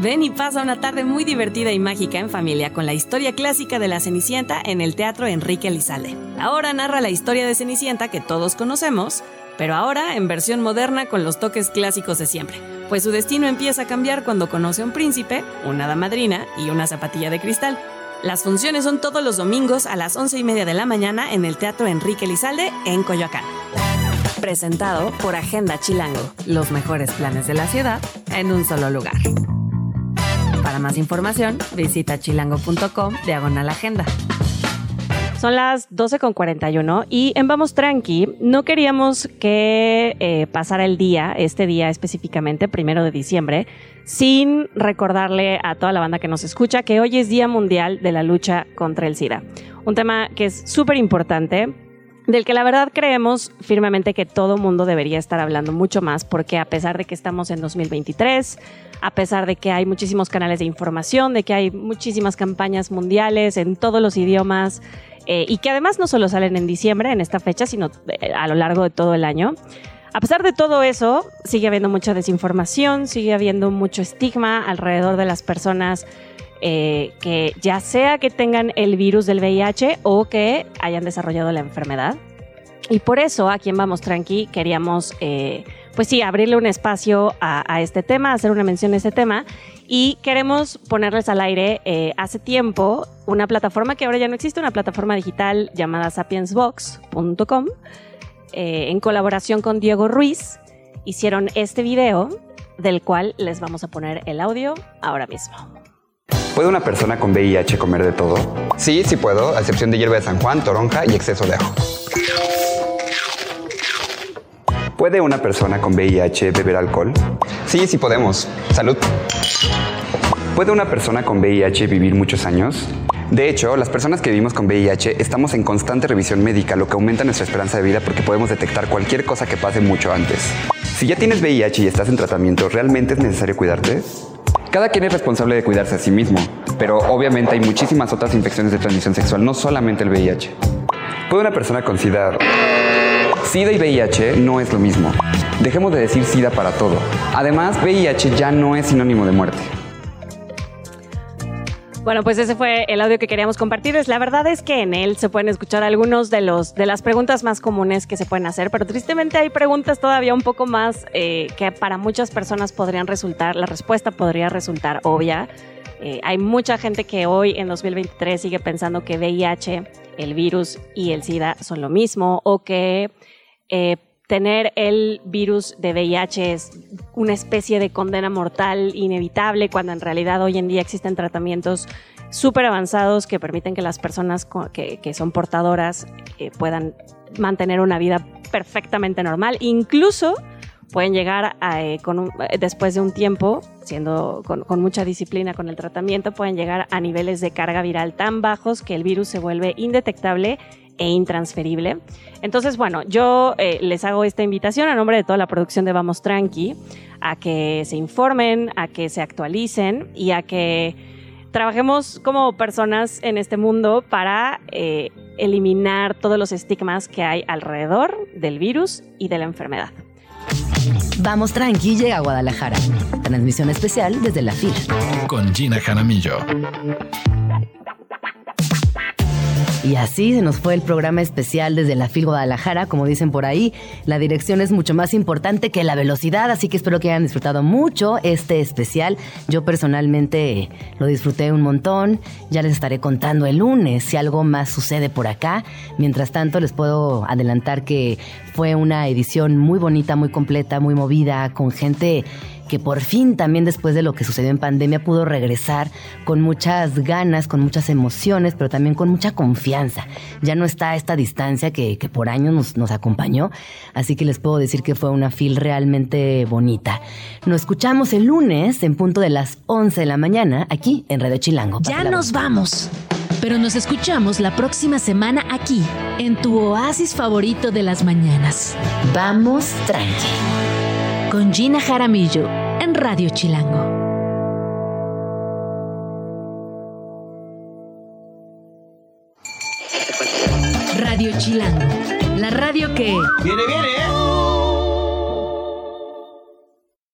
Speaker 5: Ven y pasa una tarde muy divertida y mágica en familia con la historia clásica de la Cenicienta en el Teatro Enrique Elizalde. Ahora narra la historia de Cenicienta que todos conocemos, pero ahora en versión moderna con los toques clásicos de siempre, pues su destino empieza a cambiar cuando conoce a un príncipe, una hada madrina y una zapatilla de cristal. Las funciones son todos los domingos a las once y media de la mañana en el Teatro Enrique Elizalde en Coyoacán. Presentado por Agenda Chilango, los mejores planes de la ciudad en un solo lugar. Para más información, visita chilango.com diagonal agenda. Son las 12.41 y en Vamos Tranqui no queríamos que eh, pasara el día, este día específicamente, primero de diciembre, sin recordarle a toda la banda que nos escucha que hoy es Día Mundial de la Lucha contra el SIDA. Un tema que es súper importante, del que la verdad creemos firmemente que todo mundo debería estar hablando mucho más, porque a pesar de que estamos en 2023, a pesar de que hay muchísimos canales de información, de que hay muchísimas campañas mundiales en todos los idiomas, eh, y que además no solo salen en diciembre, en esta fecha, sino eh, a lo largo de todo el año. A pesar de todo eso, sigue habiendo mucha desinformación, sigue habiendo mucho estigma alrededor de las personas eh, que ya sea que tengan el virus del VIH o que hayan desarrollado la enfermedad. Y por eso, aquí en Vamos Tranqui, queríamos, eh, pues sí, abrirle un espacio a, este tema, hacer una mención a este tema. Y queremos ponerles al aire eh, hace tiempo una plataforma que ahora ya no existe, una plataforma digital llamada sapiensbox.com, en colaboración con Diego Ruiz. Hicieron este video del cual les vamos a poner el audio ahora mismo.
Speaker 8: ¿Puede una persona con VIH comer de todo? Sí, sí puedo, a excepción de hierba de San Juan, toronja y exceso de ajo. ¿Puede una persona con VIH beber alcohol? Sí, sí podemos. Salud. ¿Puede una persona con VIH vivir muchos años? De hecho, las personas que vivimos con VIH estamos en constante revisión médica, lo que aumenta nuestra esperanza de vida porque podemos detectar cualquier cosa que pase mucho antes. Si ya tienes VIH y estás en tratamiento, ¿realmente es necesario cuidarte? Cada quien es responsable de cuidarse a sí mismo, pero obviamente hay muchísimas otras infecciones de transmisión sexual, no solamente el VIH. ¿Puede una persona con SIDA... SIDA y VIH no es lo mismo. Dejemos de decir SIDA para todo. Además, VIH ya no es sinónimo de muerte.
Speaker 5: Bueno, pues ese fue el audio que queríamos compartirles. La verdad es que en él se pueden escuchar algunos de los de las preguntas más comunes que se pueden hacer, pero tristemente hay preguntas todavía un poco más eh, que para muchas personas podrían resultar, la respuesta podría resultar obvia. Eh, hay mucha gente que hoy en 2023 sigue pensando que VIH, el virus y el SIDA son lo mismo o que eh, tener el virus de VIH es una especie de condena mortal inevitable, cuando en realidad hoy en día existen tratamientos súper avanzados que permiten que las personas que, son portadoras eh, puedan mantener una vida perfectamente normal. Incluso pueden llegar a, eh, con después de un tiempo, siendo con, con, mucha disciplina con el tratamiento, pueden llegar a niveles de carga viral tan bajos que el virus se vuelve indetectable e intransferible. Entonces, bueno, yo eh, les hago esta invitación a nombre de toda la producción de Vamos Tranqui a que se informen, a que se actualicen y a que trabajemos como personas en este mundo para eh, eliminar todos los estigmas que hay alrededor del virus y de la enfermedad.
Speaker 1: Vamos Tranqui llega a Guadalajara. Transmisión especial desde la FIL.
Speaker 3: Con Gina Jaramillo.
Speaker 2: Y así se nos fue el programa especial desde la FIL Guadalajara, como dicen por ahí. La dirección es mucho más importante que la velocidad, así que espero que hayan disfrutado mucho este especial. Yo personalmente lo disfruté un montón. Ya les estaré contando el lunes si algo más sucede por acá. Mientras tanto, les puedo adelantar que fue una edición muy bonita, muy completa, muy movida, con gente que por fin también después de lo que sucedió en pandemia pudo regresar con muchas ganas, con muchas emociones, pero también con mucha confianza. Ya no está esta distancia que, por años nos, nos, acompañó, así que les puedo decir que fue una fil realmente bonita. Nos escuchamos el lunes en punto de las 11 de la mañana aquí en Radio Chilango.
Speaker 9: Ya nos vamos. Pero nos escuchamos la próxima semana aquí, en tu oasis favorito de las mañanas.
Speaker 2: Vamos tranqui
Speaker 9: con Gina Jaramillo en Radio Chilango. Radio Chilango, la radio que...
Speaker 10: ¡Viene, viene!